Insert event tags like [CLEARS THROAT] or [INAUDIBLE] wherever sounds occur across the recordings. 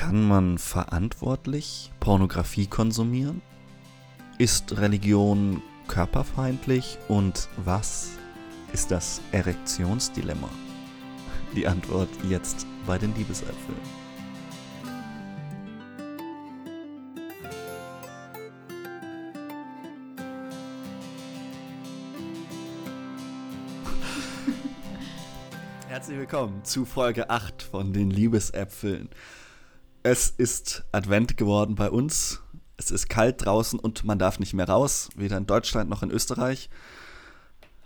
Kann man verantwortlich Pornografie konsumieren? Ist Religion körperfeindlich und was ist das Erektionsdilemma? Die Antwort jetzt bei den Liebesäpfeln. Herzlich willkommen zu Folge 8 von den Liebesäpfeln. Es ist Advent geworden bei uns. Es ist kalt draußen und man darf nicht mehr raus, weder in Deutschland noch in Österreich.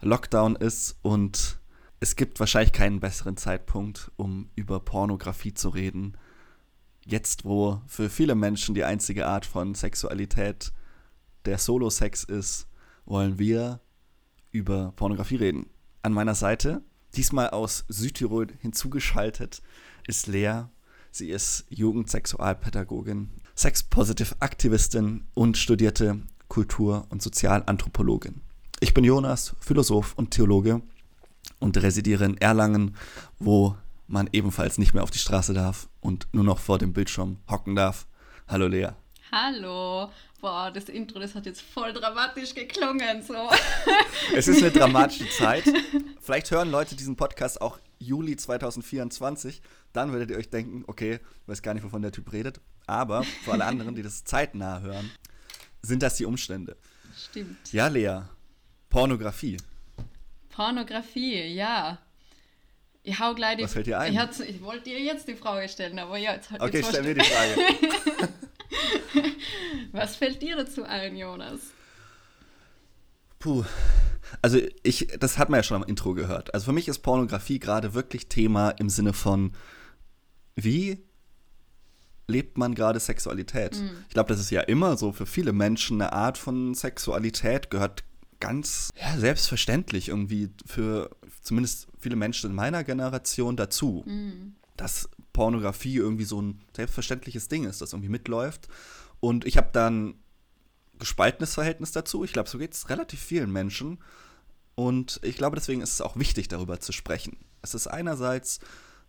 Lockdown ist und es gibt wahrscheinlich keinen besseren Zeitpunkt, um über Pornografie zu reden. Jetzt, wo für viele Menschen die einzige Art von Sexualität der Solo-Sex ist, wollen wir über Pornografie reden. An meiner Seite, diesmal aus Südtirol hinzugeschaltet, ist Lea. Sie ist Jugendsexualpädagogin, Sex-Positive-Aktivistin und studierte Kultur- und Sozialanthropologin. Ich bin Jonas, Philosoph und Theologe und residiere in Erlangen, wo man ebenfalls nicht mehr auf die Straße darf und nur noch vor dem Bildschirm hocken darf. Hallo Lea. Hallo. Boah, das Intro, das hat jetzt voll dramatisch geklungen. So. Es ist eine dramatische [LAUGHS] Zeit. Vielleicht hören Leute diesen Podcast auch Juli 2024 dann werdet ihr euch denken, okay, ich weiß gar nicht, wovon der Typ redet. Aber für alle anderen, die das zeitnah hören, sind das die Umstände. Stimmt. Ja, Lea. Pornografie. Pornografie, ja. Ich hau gleich die Was fällt dir ein? Ich, ich wollte dir jetzt die Frage stellen, aber ja, jetzt Okay, jetzt stell mir die Frage. [LAUGHS] Was fällt dir dazu ein, Jonas? Puh. Also ich, das hat man ja schon am Intro gehört. Also für mich ist Pornografie gerade wirklich Thema im Sinne von wie lebt man gerade Sexualität? Mhm. Ich glaube, das ist ja immer so für viele Menschen eine Art von Sexualität gehört ganz ja, selbstverständlich irgendwie für zumindest viele Menschen in meiner Generation dazu, mhm. dass Pornografie irgendwie so ein selbstverständliches Ding ist, das irgendwie mitläuft. Und ich habe dann gespaltenes Verhältnis dazu. Ich glaube, so geht es relativ vielen Menschen. Und ich glaube, deswegen ist es auch wichtig, darüber zu sprechen. Es ist einerseits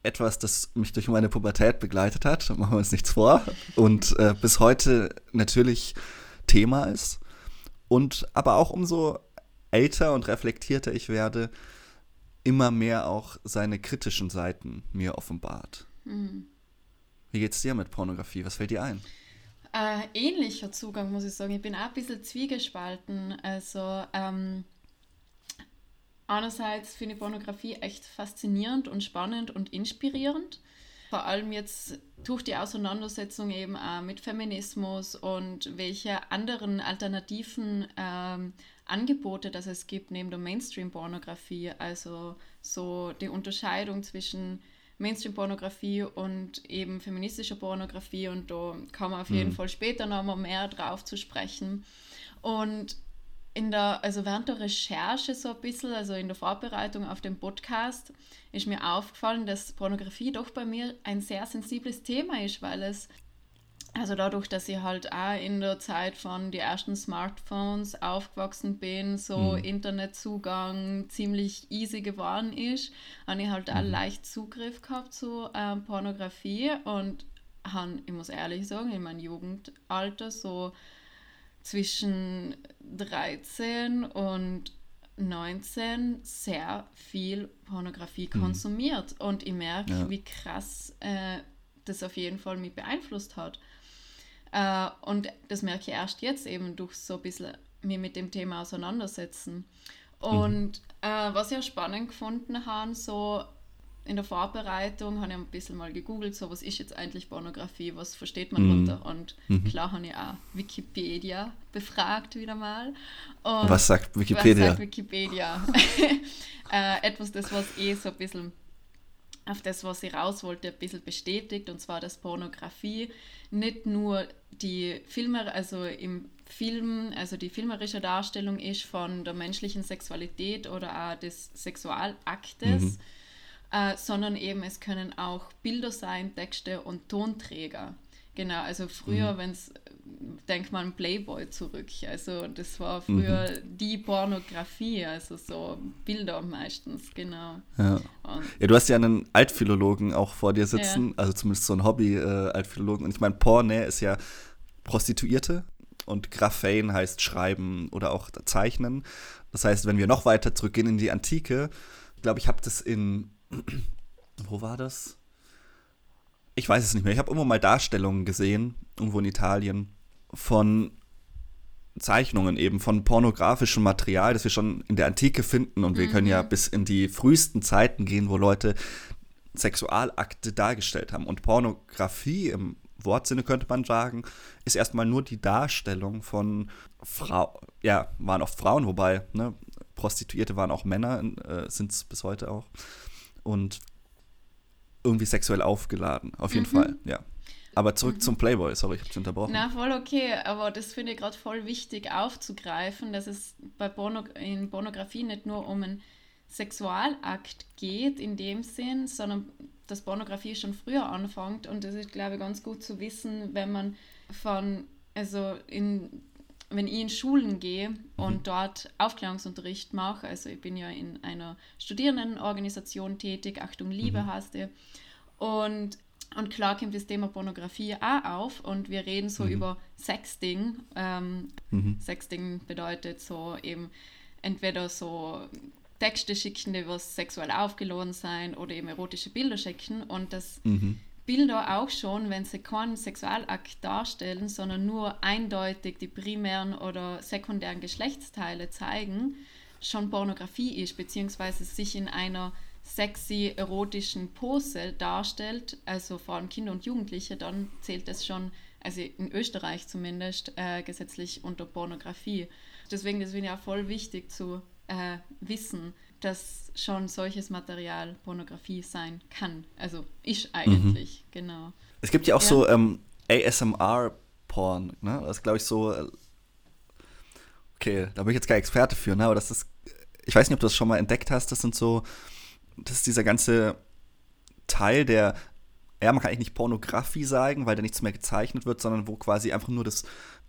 etwas, das mich durch meine Pubertät begleitet hat, [LAUGHS] machen wir uns nichts vor, und äh, bis heute natürlich Thema ist. Und aber auch umso älter und reflektierter ich werde, immer mehr auch seine kritischen Seiten mir offenbart. Mhm. Wie geht's dir mit Pornografie? Was fällt dir ein? Äh, ähnlicher Zugang, muss ich sagen. Ich bin auch ein bisschen zwiegespalten. Also, ähm, Einerseits finde ich Pornografie echt faszinierend und spannend und inspirierend. Vor allem jetzt durch die Auseinandersetzung eben auch mit Feminismus und welche anderen alternativen ähm, Angebote das es gibt neben der Mainstream-Pornografie. Also so die Unterscheidung zwischen Mainstream-Pornografie und eben feministischer Pornografie und da kann man auf jeden mhm. Fall später noch mal mehr drauf zu sprechen. Und in der, also während der Recherche so ein bisschen, also in der Vorbereitung auf den Podcast, ist mir aufgefallen, dass Pornografie doch bei mir ein sehr sensibles Thema ist, weil es, also dadurch, dass ich halt auch in der Zeit von den ersten Smartphones aufgewachsen bin, so mhm. Internetzugang ziemlich easy geworden ist, habe ich halt auch mhm. leicht Zugriff gehabt zu ähm, Pornografie und habe, ich muss ehrlich sagen, in meinem Jugendalter so zwischen 13 und 19 sehr viel Pornografie mhm. konsumiert. Und ich merke, ja. wie krass äh, das auf jeden Fall mich beeinflusst hat. Äh, und das merke ich erst jetzt eben durch so ein bisschen mich mit dem Thema auseinandersetzen. Mhm. Und mhm. äh, was ich auch spannend gefunden habe, so in der Vorbereitung habe ich ein bisschen mal gegoogelt, so was ist jetzt eigentlich Pornografie, was versteht man mhm. darunter? Und mhm. klar habe ich auch Wikipedia befragt wieder mal. Und was sagt Wikipedia? Was sagt Wikipedia? [LAUGHS] äh, etwas, das was eh so ein bisschen auf das, was ich raus wollte, ein bisschen bestätigt, und zwar, dass Pornografie nicht nur die Filme, also im Film, also die filmerische Darstellung ist von der menschlichen Sexualität oder auch des Sexualaktes, mhm äh, sondern eben es können auch Bilder sein, Texte und Tonträger. Genau, also früher, mhm. wenn es denk mal an Playboy zurück. Also das war früher mhm. die Pornografie, also so Bilder meistens, genau. Ja. ja, du hast ja einen Altphilologen auch vor dir sitzen, ja. also zumindest so ein Hobby-Altphilologen. Äh, Und ich meine, Porne ist ja Prostituierte und Graphein heißt schreiben oder auch zeichnen. Das heißt, wenn wir noch weiter zurückgehen in die Antike, glaube ich, habe das in, [CLEARS THROAT] wo war das? Ich weiß es nicht mehr. Ich habe immer mal Darstellungen gesehen, irgendwo in Italien, von Zeichnungen eben, von pornografischem Material, das wir schon in der Antike finden. Und wir mhm. können ja mhm. bis in die frühesten Zeiten gehen, wo Leute Sexualakte dargestellt haben. Und Pornografie im Wortsinne könnte man sagen, ist erstmal nur die Darstellung von Frauen, ja, waren oft Frauen, wobei, ne, Prostituierte waren auch Männer, äh, sind es bis heute auch. Und irgendwie sexuell aufgeladen, auf jeden mhm. Fall, ja. Aber zurück mhm. zum Playboy, sorry, ich habe dich unterbrochen. Na, voll okay, aber das finde ich gerade voll wichtig aufzugreifen, dass es bei Porno in Pornografie nicht nur um einen Sexualakt geht in dem Sinn, sondern dass Pornografie schon früher anfängt und das ist, glaube ich, ganz gut zu wissen, wenn man von, also in, wenn ich in Schulen gehe mhm. und dort Aufklärungsunterricht mache, also ich bin ja in einer Studierendenorganisation tätig, Achtung Liebe mhm. heißt die, und und klar kommt das Thema Pornografie auch auf und wir reden so mhm. über Sexting. Ähm, mhm. Sexting bedeutet so eben entweder so Texte schicken, die was sexuell aufgeladen sein oder eben erotische Bilder schicken und das mhm. Bilder auch schon, wenn sie keinen Sexualakt darstellen, sondern nur eindeutig die primären oder sekundären Geschlechtsteile zeigen, schon Pornografie ist, beziehungsweise sich in einer sexy erotischen Pose darstellt, also vor allem Kinder und Jugendliche, dann zählt das schon, also in Österreich zumindest, äh, gesetzlich unter Pornografie. Deswegen ist es ja voll wichtig zu äh, wissen, dass schon solches Material Pornografie sein kann. Also ist eigentlich, mhm. genau. Es gibt ja auch ja. so ähm, ASMR-Porn, ne? Das ist, glaube ich, so. Äh, okay, da bin ich jetzt kein Experte für, ne? Aber das ist. Ich weiß nicht, ob du das schon mal entdeckt hast. Das sind so das ist dieser ganze Teil, der, ja, man kann eigentlich nicht Pornografie sagen, weil da nichts mehr gezeichnet wird, sondern wo quasi einfach nur das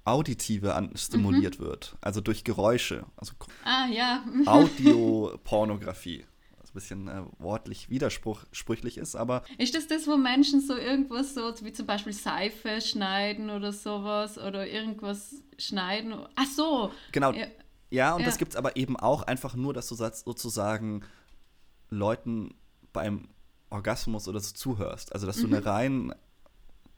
Auditive an, stimuliert mhm. wird. Also durch Geräusche. Also ah, ja. [LAUGHS] Audiopornografie. Was ein bisschen äh, wortlich widersprüchlich ist, aber. Ist das das, wo Menschen so irgendwas so, wie zum Beispiel Seife schneiden oder sowas oder irgendwas schneiden? Ach so! Genau. Ja, ja und ja. das gibt es aber eben auch einfach nur, dass du sozusagen Leuten beim Orgasmus oder so zuhörst. Also, dass mhm. du eine rein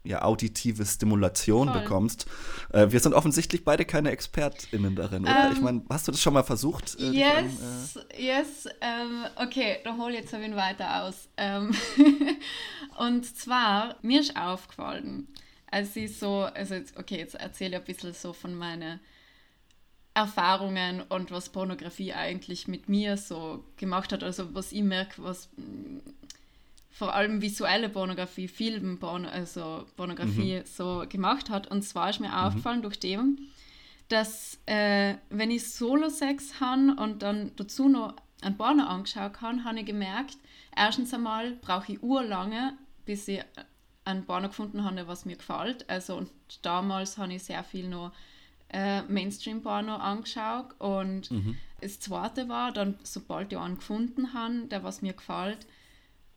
ja, auditive Stimulation Voll. bekommst. Äh, wir sind offensichtlich beide keine ExpertInnen darin, oder? Um, ich ähm, meine, hast du das schon mal versucht? Äh, yes, an, äh yes. Um, okay, da hol jetzt ein weiter aus. Um, [LAUGHS] und zwar, mir ist aufgefallen, als ich so, also okay, jetzt erzähle ich ein bisschen so von meinen Erfahrungen und was Pornografie eigentlich mit mir so gemacht hat. Also was ich merke, was mm, vor allem visuelle Pornografie, Film, also Pornografie mhm. so gemacht hat. Und zwar ist mir mhm. aufgefallen durch dem, dass äh, wenn ich Solo-Sex habe und dann dazu noch ein Porno angeschaut habe, habe ich gemerkt, erstens einmal brauche ich urlange, bis ich ein Porno gefunden habe, was mir gefällt. Also und damals habe ich sehr viel noch äh, Mainstream-Porno angeschaut und mhm. das zweite war, dann sobald ich einen gefunden habe, der was mir gefällt,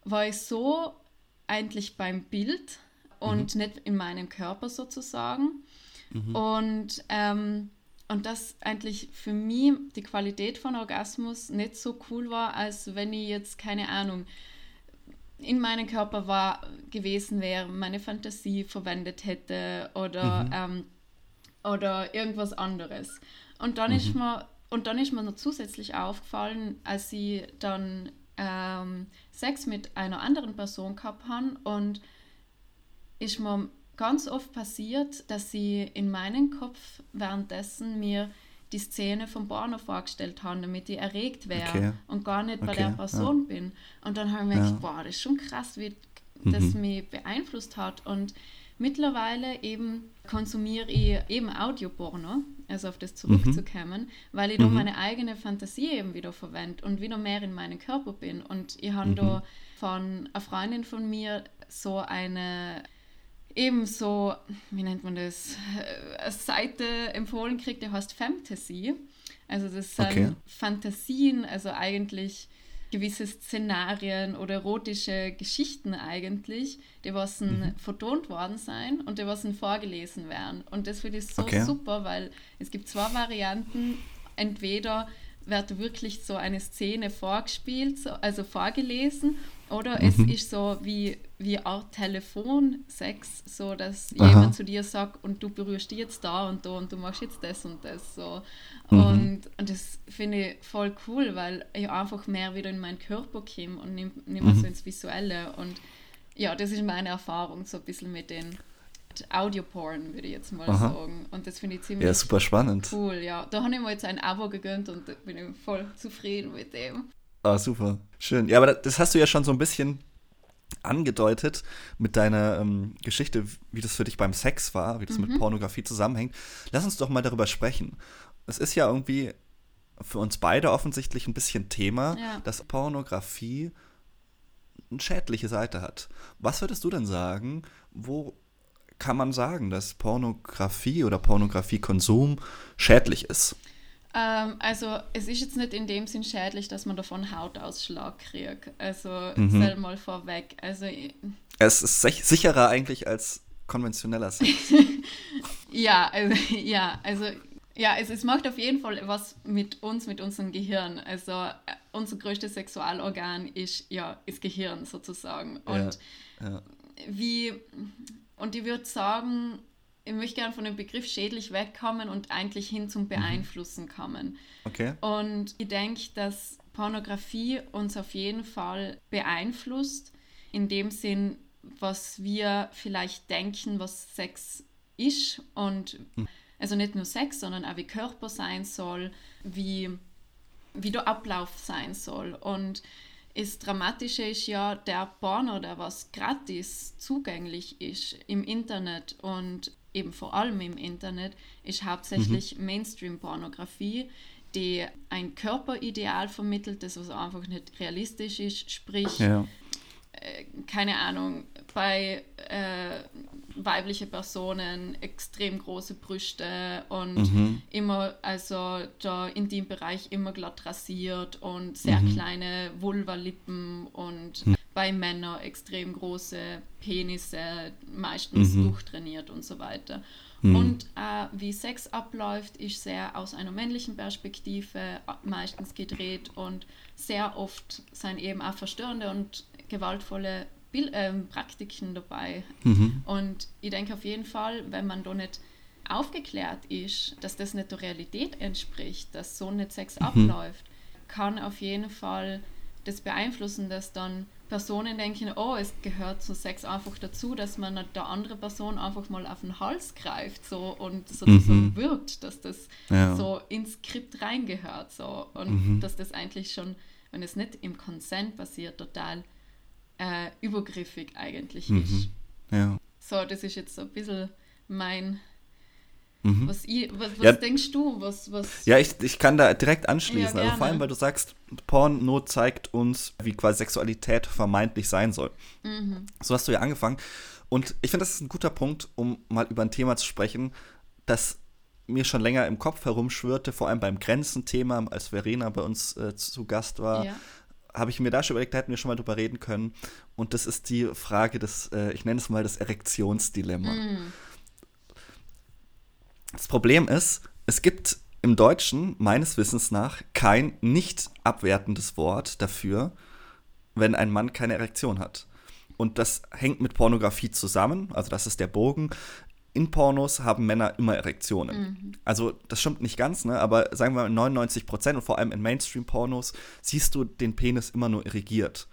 war ich so eigentlich beim Bild und mhm. nicht in meinem Körper sozusagen. Mhm. Und, ähm, und das eigentlich für mich die Qualität von Orgasmus nicht so cool war, als wenn ich jetzt, keine Ahnung, in meinem Körper war gewesen wäre, meine Fantasie verwendet hätte oder mhm. ähm, oder irgendwas anderes. Und dann mhm. ist mir und dann ist mir noch zusätzlich aufgefallen, als sie dann ähm, Sex mit einer anderen Person gehabt haben und ist mir ganz oft passiert, dass sie in meinem Kopf währenddessen mir die Szene vom Porno vorgestellt haben, damit ich erregt wäre okay. und gar nicht bei okay. der Person ja. bin. Und dann habe ich mir ja. gedacht, boah, das ist schon krass, wie das mhm. mich beeinflusst hat. Und Mittlerweile eben konsumiere ich eben Audioporno, also auf das zurückzukommen, mhm. weil ich mhm. da meine eigene Fantasie eben wieder verwende und wieder mehr in meinem Körper bin. Und ich habe mhm. da von einer Freundin von mir so eine ebenso, wie nennt man das, äh, eine Seite empfohlen kriegt, die heißt Fantasy. Also das sind okay. Fantasien, also eigentlich gewisse Szenarien oder erotische Geschichten eigentlich, die was mhm. vertont worden sein und die was vorgelesen werden. Und das finde ich so okay. super, weil es gibt zwei Varianten. Entweder wird wirklich so eine Szene vorgespielt, so, also vorgelesen, oder mhm. es ist so wie, wie Art Telefonsex, so dass Aha. jemand zu dir sagt und du berührst dich jetzt da und da und du machst jetzt das und das so. Mhm. Und, und das finde ich voll cool, weil ich einfach mehr wieder in meinen Körper komme und nicht, nicht mehr mhm. so ins Visuelle. Und ja, das ist meine Erfahrung so ein bisschen mit den Audio-Porn, würde ich jetzt mal Aha. sagen. Und das finde ich ziemlich ja, super spannend. cool. Ja, da habe ich mir jetzt ein Abo gegönnt und bin ich voll zufrieden mit dem. Ah, super. Schön. Ja, aber das hast du ja schon so ein bisschen angedeutet mit deiner ähm, Geschichte, wie das für dich beim Sex war, wie das mhm. mit Pornografie zusammenhängt. Lass uns doch mal darüber sprechen. Es ist ja irgendwie für uns beide offensichtlich ein bisschen Thema, ja. dass Pornografie eine schädliche Seite hat. Was würdest du denn sagen, wo kann man sagen, dass Pornografie oder Pornografiekonsum schädlich ist? Ähm, also es ist jetzt nicht in dem Sinn schädlich, dass man davon Hautausschlag kriegt. Also mhm. mal vorweg. Also, es ist sicherer eigentlich als konventioneller Sex. [LAUGHS] ja, also, ja, also ja, es, es macht auf jeden Fall was mit uns, mit unserem Gehirn. Also äh, unser größtes Sexualorgan ist ja das Gehirn sozusagen. Und ja, ja. wie und ich würde sagen, ich möchte gerne von dem Begriff schädlich wegkommen und eigentlich hin zum mhm. Beeinflussen kommen. Okay. Und ich denke, dass Pornografie uns auf jeden Fall beeinflusst, in dem Sinn, was wir vielleicht denken, was Sex ist und hm. also nicht nur Sex, sondern auch wie Körper sein soll, wie, wie der Ablauf sein soll. Und das Dramatische ist ja, der Porno, der was gratis zugänglich ist im Internet und eben vor allem im Internet, ist hauptsächlich mhm. Mainstream-Pornografie, die ein Körperideal vermittelt, das was einfach nicht realistisch ist, sprich, ja. äh, keine Ahnung, bei äh, weibliche Personen extrem große Brüste und mhm. immer, also der Intimbereich immer glatt rasiert und sehr mhm. kleine Vulvalippen und mhm. bei Männern extrem große Penisse, meistens mhm. durchtrainiert und so weiter. Mhm. Und äh, wie Sex abläuft, ist sehr aus einer männlichen Perspektive meistens gedreht und sehr oft sind eben auch verstörende und gewaltvolle Bil ähm, Praktiken dabei. Mhm. Und ich denke auf jeden Fall, wenn man da nicht aufgeklärt ist, dass das nicht der Realität entspricht, dass so nicht Sex mhm. abläuft, kann auf jeden Fall das beeinflussen, dass dann Personen denken, oh, es gehört zu Sex einfach dazu, dass man der andere Person einfach mal auf den Hals greift so und so, mhm. so wirkt, dass das ja. so ins Skript reingehört so und mhm. dass das eigentlich schon, wenn es nicht im Consent passiert, total äh, übergriffig eigentlich mhm. ist. Ja. So, das ist jetzt so ein bisschen mein. Mhm. Was, ich, was, was ja. denkst du? Was, was ja, ich, ich kann da direkt anschließen. Ja, also vor allem, weil du sagst, Porno zeigt uns, wie quasi Sexualität vermeintlich sein soll. Mhm. So hast du ja angefangen. Und ich finde, das ist ein guter Punkt, um mal über ein Thema zu sprechen, das mir schon länger im Kopf herumschwirrte, vor allem beim Grenzenthema, als Verena bei uns äh, zu Gast war. Ja habe ich mir da schon überlegt, da hätten wir schon mal drüber reden können. Und das ist die Frage des, äh, ich nenne es mal das Erektionsdilemma. Mm. Das Problem ist, es gibt im Deutschen meines Wissens nach kein nicht abwertendes Wort dafür, wenn ein Mann keine Erektion hat. Und das hängt mit Pornografie zusammen, also das ist der Bogen in Pornos haben Männer immer Erektionen. Mhm. Also das stimmt nicht ganz, ne? aber sagen wir mal 99 Prozent und vor allem in Mainstream-Pornos siehst du den Penis immer nur irrigiert.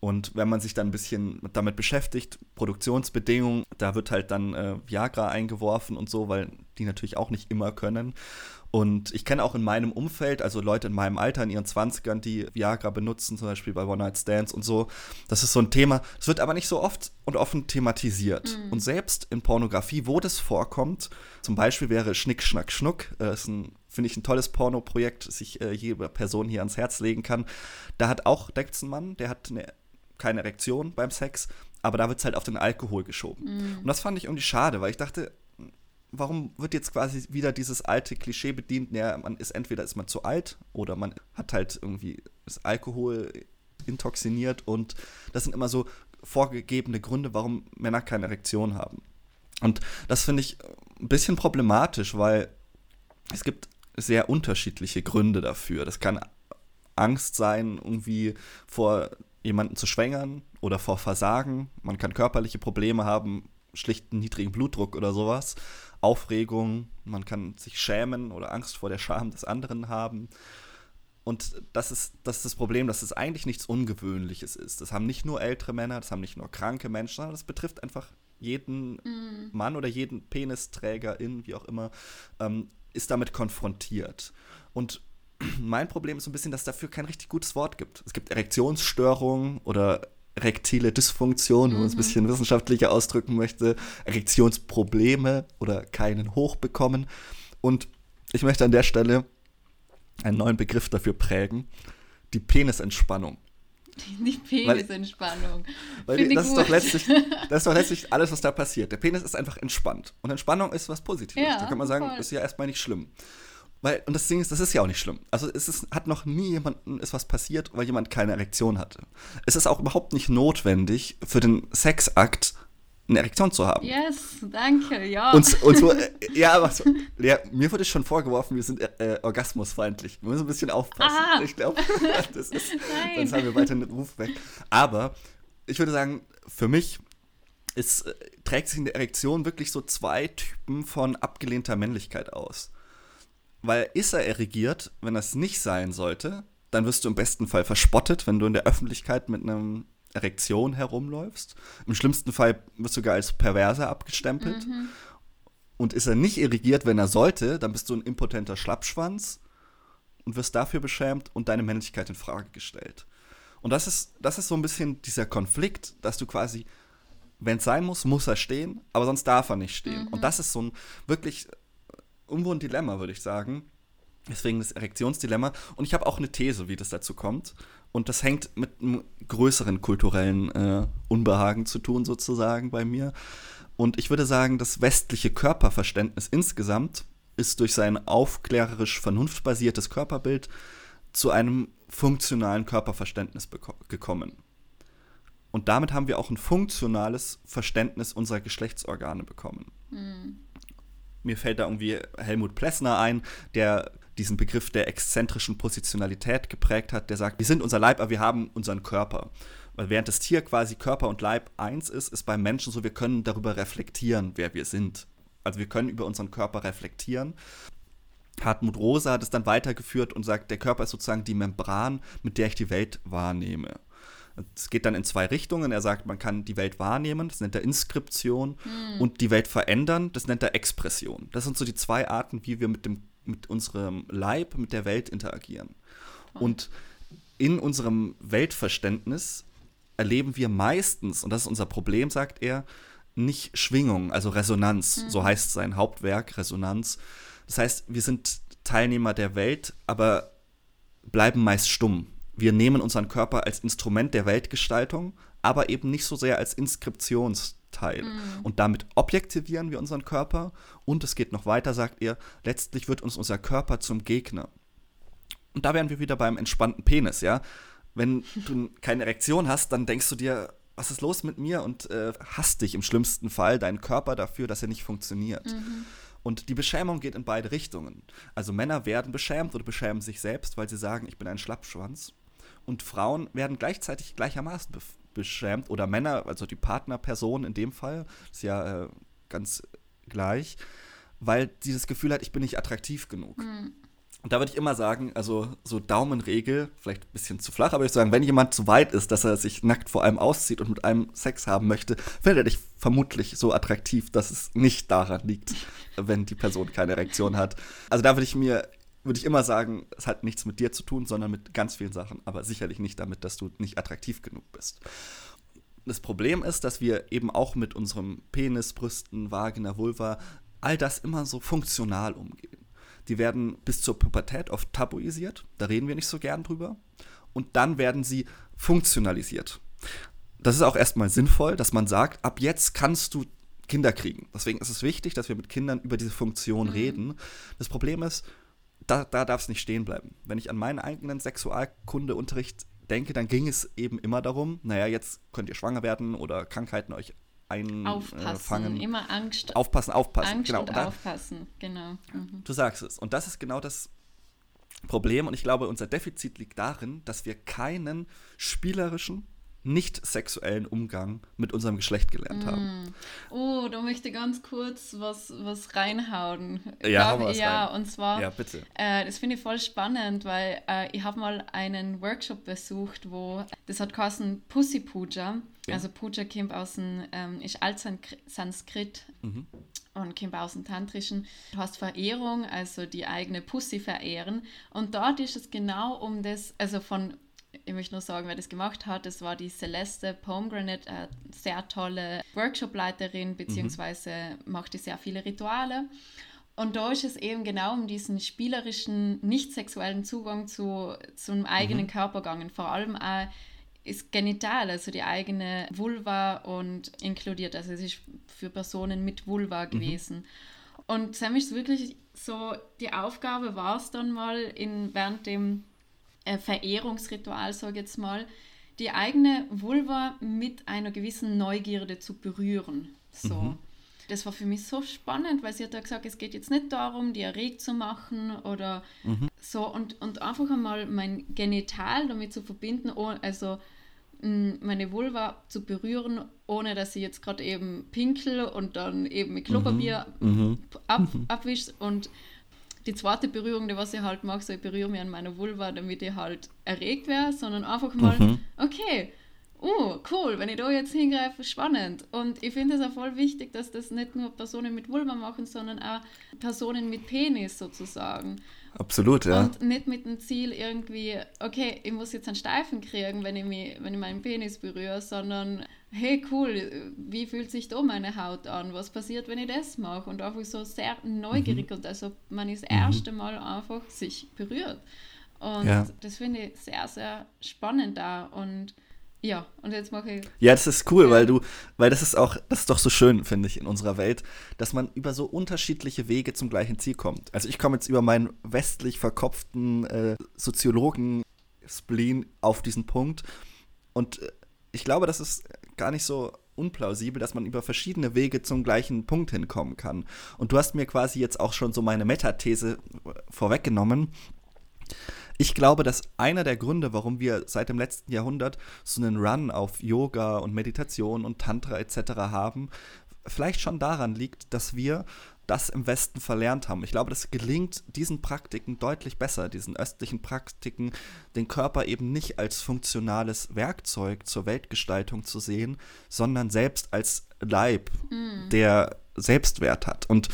Und wenn man sich dann ein bisschen damit beschäftigt, Produktionsbedingungen, da wird halt dann äh, Viagra eingeworfen und so, weil die natürlich auch nicht immer können. Und ich kenne auch in meinem Umfeld, also Leute in meinem Alter, in ihren 20ern, die Viagra benutzen, zum Beispiel bei One-Night-Stands und so. Das ist so ein Thema. Es wird aber nicht so oft und offen thematisiert. Mhm. Und selbst in Pornografie, wo das vorkommt, zum Beispiel wäre Schnick, Schnack, Schnuck, äh, ist ein finde ich ein tolles Porno-Projekt, das ich äh, jede Person hier ans Herz legen kann. Da hat auch, da gibt es einen Mann, der hat eine, keine Erektion beim Sex, aber da wird es halt auf den Alkohol geschoben. Mhm. Und das fand ich irgendwie schade, weil ich dachte, warum wird jetzt quasi wieder dieses alte Klischee bedient, ja, man ist entweder ist man zu alt oder man hat halt irgendwie das Alkohol intoxiniert und das sind immer so vorgegebene Gründe, warum Männer keine Erektion haben. Und das finde ich ein bisschen problematisch, weil es gibt sehr unterschiedliche Gründe dafür. Das kann Angst sein, irgendwie vor jemanden zu schwängern oder vor Versagen. Man kann körperliche Probleme haben, schlichten niedrigen Blutdruck oder sowas. Aufregung, man kann sich schämen oder Angst vor der Scham des anderen haben. Und das ist, das ist das Problem, dass es eigentlich nichts Ungewöhnliches ist. Das haben nicht nur ältere Männer, das haben nicht nur kranke Menschen, sondern das betrifft einfach jeden Mhm. Mann oder jeden Penisträgerin, wie auch immer, ähm, ist damit konfrontiert. Und [CLEARS THROAT] mein Problem ist so ein bisschen, dass es dafür kein richtig gutes Wort gibt. Es gibt Erektionsstörungen oder erektile Dysfunktion, wenn man es ein bisschen wissenschaftlicher ausdrücken möchte, Erektionsprobleme oder keinen hochbekommen. Und ich möchte an der Stelle einen neuen Begriff dafür prägen, die Penisentspannung. Die Penisentspannung. Weil ich das ist, doch letztlich, [LAUGHS] das ist doch letztlich alles, was da passiert. Der Penis ist einfach entspannt. Und Entspannung ist was Positives. Ja, da kann man sagen, voll. ist ja erstmal nicht schlimm. Weil, und das Ding ist, das ist ja auch nicht schlimm. Also es ist, hat noch nie jemandem ist was passiert, weil jemand keine Erektion hatte. Es ist auch überhaupt nicht notwendig, für den Sexakt eine Erektion zu haben. Yes, danke, ja. Und, und so, [LAUGHS] äh, ja, aber so, ja, mir wurde schon vorgeworfen, wir sind äh, orgasmusfeindlich. Wir müssen ein bisschen aufpassen. Ah. Ich glaube, [LAUGHS] das ist, sonst haben wir weiter den Ruf weg. Aber ich würde sagen, für mich ist, äh, trägt sich in der Erektion wirklich so zwei Typen von abgelehnter Männlichkeit aus. Weil ist er erregiert, wenn das nicht sein sollte, dann wirst du im besten Fall verspottet, wenn du in der Öffentlichkeit mit einem Erektion herumläufst. Im schlimmsten Fall wirst du sogar als Perverser abgestempelt. Und ist er nicht irrigiert, wenn er sollte, dann bist du ein impotenter Schlappschwanz und wirst dafür beschämt und deine Männlichkeit in Frage gestellt. Und das ist, das ist so ein bisschen dieser Konflikt, dass du quasi, wenn es sein muss, muss er stehen, aber sonst darf er nicht stehen. Und das ist so ein wirklich irgendwo ein Dilemma, würde ich sagen. Deswegen das Erektionsdilemma. Und ich habe auch eine These, wie das dazu kommt. Und das hängt mit einem größeren kulturellen äh, Unbehagen zu tun, sozusagen bei mir. Und ich würde sagen, das westliche Körperverständnis insgesamt ist durch sein aufklärerisch vernunftbasiertes Körperbild zu einem funktionalen Körperverständnis gekommen. Und damit haben wir auch ein funktionales Verständnis unserer Geschlechtsorgane bekommen. Mir fällt da irgendwie Helmut Plessner ein, der diesen Begriff der exzentrischen Positionalität geprägt hat, der sagt, wir sind unser Leib, aber wir haben unseren Körper. Weil während das Tier quasi Körper und Leib eins ist, ist beim Menschen so, wir können darüber reflektieren, wer wir sind. Also wir können über unseren Körper reflektieren. Hartmut Rosa hat es dann weitergeführt und sagt, der Körper ist sozusagen die Membran, mit der ich die Welt wahrnehme. Es geht dann in zwei Richtungen. Er sagt, man kann die Welt wahrnehmen, das nennt er Inskription, und die Welt verändern, das nennt er Expression. Das sind so die zwei Arten, wie wir mit, dem, mit unserem Leib, mit der Welt interagieren. Und in unserem Weltverständnis erleben wir meistens, und das ist unser Problem, sagt er, nicht Schwingung, also Resonanz. So heißt sein Hauptwerk, Resonanz. Das heißt, wir sind Teilnehmer der Welt, aber bleiben meist stumm. Wir nehmen unseren Körper als Instrument der Weltgestaltung, aber eben nicht so sehr als Inskriptionsteil. Und damit objektivieren wir unseren Körper und es geht noch weiter, sagt er, letztlich wird uns unser Körper zum Gegner. Und da wären wir wieder beim entspannten Penis, ja. Wenn du keine Erektion hast, dann denkst du dir, was ist los mit mir? Und äh, hasst dich im schlimmsten Fall deinen Körper dafür, dass er nicht funktioniert. Und die Beschämung geht in beide Richtungen. Also Männer werden beschämt oder beschämen sich selbst, weil sie sagen, ich bin ein Schlappschwanz. Und Frauen werden gleichzeitig gleichermaßen be beschämt oder Männer, also die Partnerperson in dem Fall, ist ja äh, ganz gleich, weil sie das Gefühl hat, ich bin nicht attraktiv genug. Und da würde ich immer sagen, also so Daumenregel, vielleicht ein bisschen zu flach, aber ich würde sagen, wenn jemand zu weit ist, dass er sich nackt vor einem auszieht und mit einem Sex haben möchte, findet er dich vermutlich so attraktiv, dass es nicht daran liegt, wenn die Person keine Erektion hat. Also da würde ich mir, würde ich immer sagen, es hat nichts mit dir zu tun, sondern mit ganz vielen Sachen, aber sicherlich nicht damit, dass du nicht attraktiv genug bist. Das Problem ist, dass wir eben auch mit unserem Penis, Brüsten, Vagina, Vulva, all das immer so funktional umgehen. Die werden bis zur Pubertät oft tabuisiert, da reden wir nicht so gern drüber. Und dann werden sie funktionalisiert. das ist auch erstmal sinnvoll, dass man sagt, ab jetzt kannst du Kinder kriegen. Deswegen ist es wichtig, dass wir mit Kindern über diese Funktion mhm. reden. Das Problem ist, da, da darf es nicht stehen bleiben. Wenn ich an meinen eigenen Sexualkundeunterricht denke, dann ging es eben immer darum, naja, jetzt könnt ihr schwanger werden oder Krankheiten euch einfangen. Aufpassen, immer Angst. Aufpassen, aufpassen. Angst genau. und, und da, aufpassen, genau. Mhm. Du sagst es. Und das ist genau das Problem. Und ich glaube, unser Defizit liegt darin, dass wir keinen spielerischen, nicht sexuellen Umgang mit unserem Geschlecht gelernt mm. haben. Oh, da möchte ich ganz kurz was, was reinhauen. Ja, glaub, ja rein. und zwar, ja, bitte. Äh, das finde ich voll spannend, weil äh, ich habe mal einen Workshop besucht, wo, das hat geheißen Pussy Puja. Ja. Also Puja kommt aus dem, ähm, ist Altsanskrit. Mhm und kommt aus dem Tantrischen. Du hast Verehrung, also die eigene Pussy verehren. Und dort ist es genau um das, also von ich möchte nur sagen, wer das gemacht hat. Das war die Celeste Pomegranate, eine sehr tolle Workshopleiterin, beziehungsweise mhm. macht die sehr viele Rituale. Und da ist es eben genau um diesen spielerischen, nicht sexuellen Zugang zu, zum eigenen mhm. Körper gegangen. Vor allem auch ist genital, also die eigene Vulva und inkludiert. Also es ist für Personen mit Vulva mhm. gewesen. Mhm. Und Sam ist wirklich so, die Aufgabe war es dann mal in, während dem äh, Verehrungsritual, sage ich jetzt mal, die eigene Vulva mit einer gewissen Neugierde zu berühren. So. Mhm. Das war für mich so spannend, weil sie hat ja gesagt, es geht jetzt nicht darum, die erregt zu machen oder mhm. so und, und einfach einmal mein Genital damit zu verbinden, also meine Vulva zu berühren, ohne dass sie jetzt gerade eben pinkel und dann eben mit Klopapier mhm. mhm. ab, abwischt und die zweite Berührung, die was ich halt mache, so ich berühre mich an meiner Vulva, damit ich halt erregt wäre, sondern einfach mal, mhm. okay, oh, cool, wenn ich da jetzt hingreife, spannend. Und ich finde es auch voll wichtig, dass das nicht nur Personen mit Vulva machen, sondern auch Personen mit Penis sozusagen. Absolut, ja. Und nicht mit dem Ziel irgendwie, okay, ich muss jetzt einen Steifen kriegen, wenn ich, mich, wenn ich meinen Penis berühre, sondern hey, cool, wie fühlt sich da meine Haut an? Was passiert, wenn ich das mache? Und einfach so sehr neugierig mhm. und also man ist das mhm. erste Mal einfach sich berührt. Und ja. das finde ich sehr, sehr spannend da. Und ja, und jetzt mache ich. Ja, das ist cool, ja. weil du, weil das ist auch, das ist doch so schön, finde ich, in unserer Welt, dass man über so unterschiedliche Wege zum gleichen Ziel kommt. Also ich komme jetzt über meinen westlich verkopften äh, Soziologen-Spleen auf diesen Punkt. Und äh, ich glaube, das ist gar nicht so unplausibel, dass man über verschiedene Wege zum gleichen Punkt hinkommen kann. Und du hast mir quasi jetzt auch schon so meine Metathese vorweggenommen. Ich glaube, dass einer der Gründe, warum wir seit dem letzten Jahrhundert so einen Run auf Yoga und Meditation und Tantra etc. haben, vielleicht schon daran liegt, dass wir das im Westen verlernt haben. Ich glaube, das gelingt diesen Praktiken deutlich besser, diesen östlichen Praktiken, den Körper eben nicht als funktionales Werkzeug zur Weltgestaltung zu sehen, sondern selbst als Leib, mm. der Selbstwert hat. Und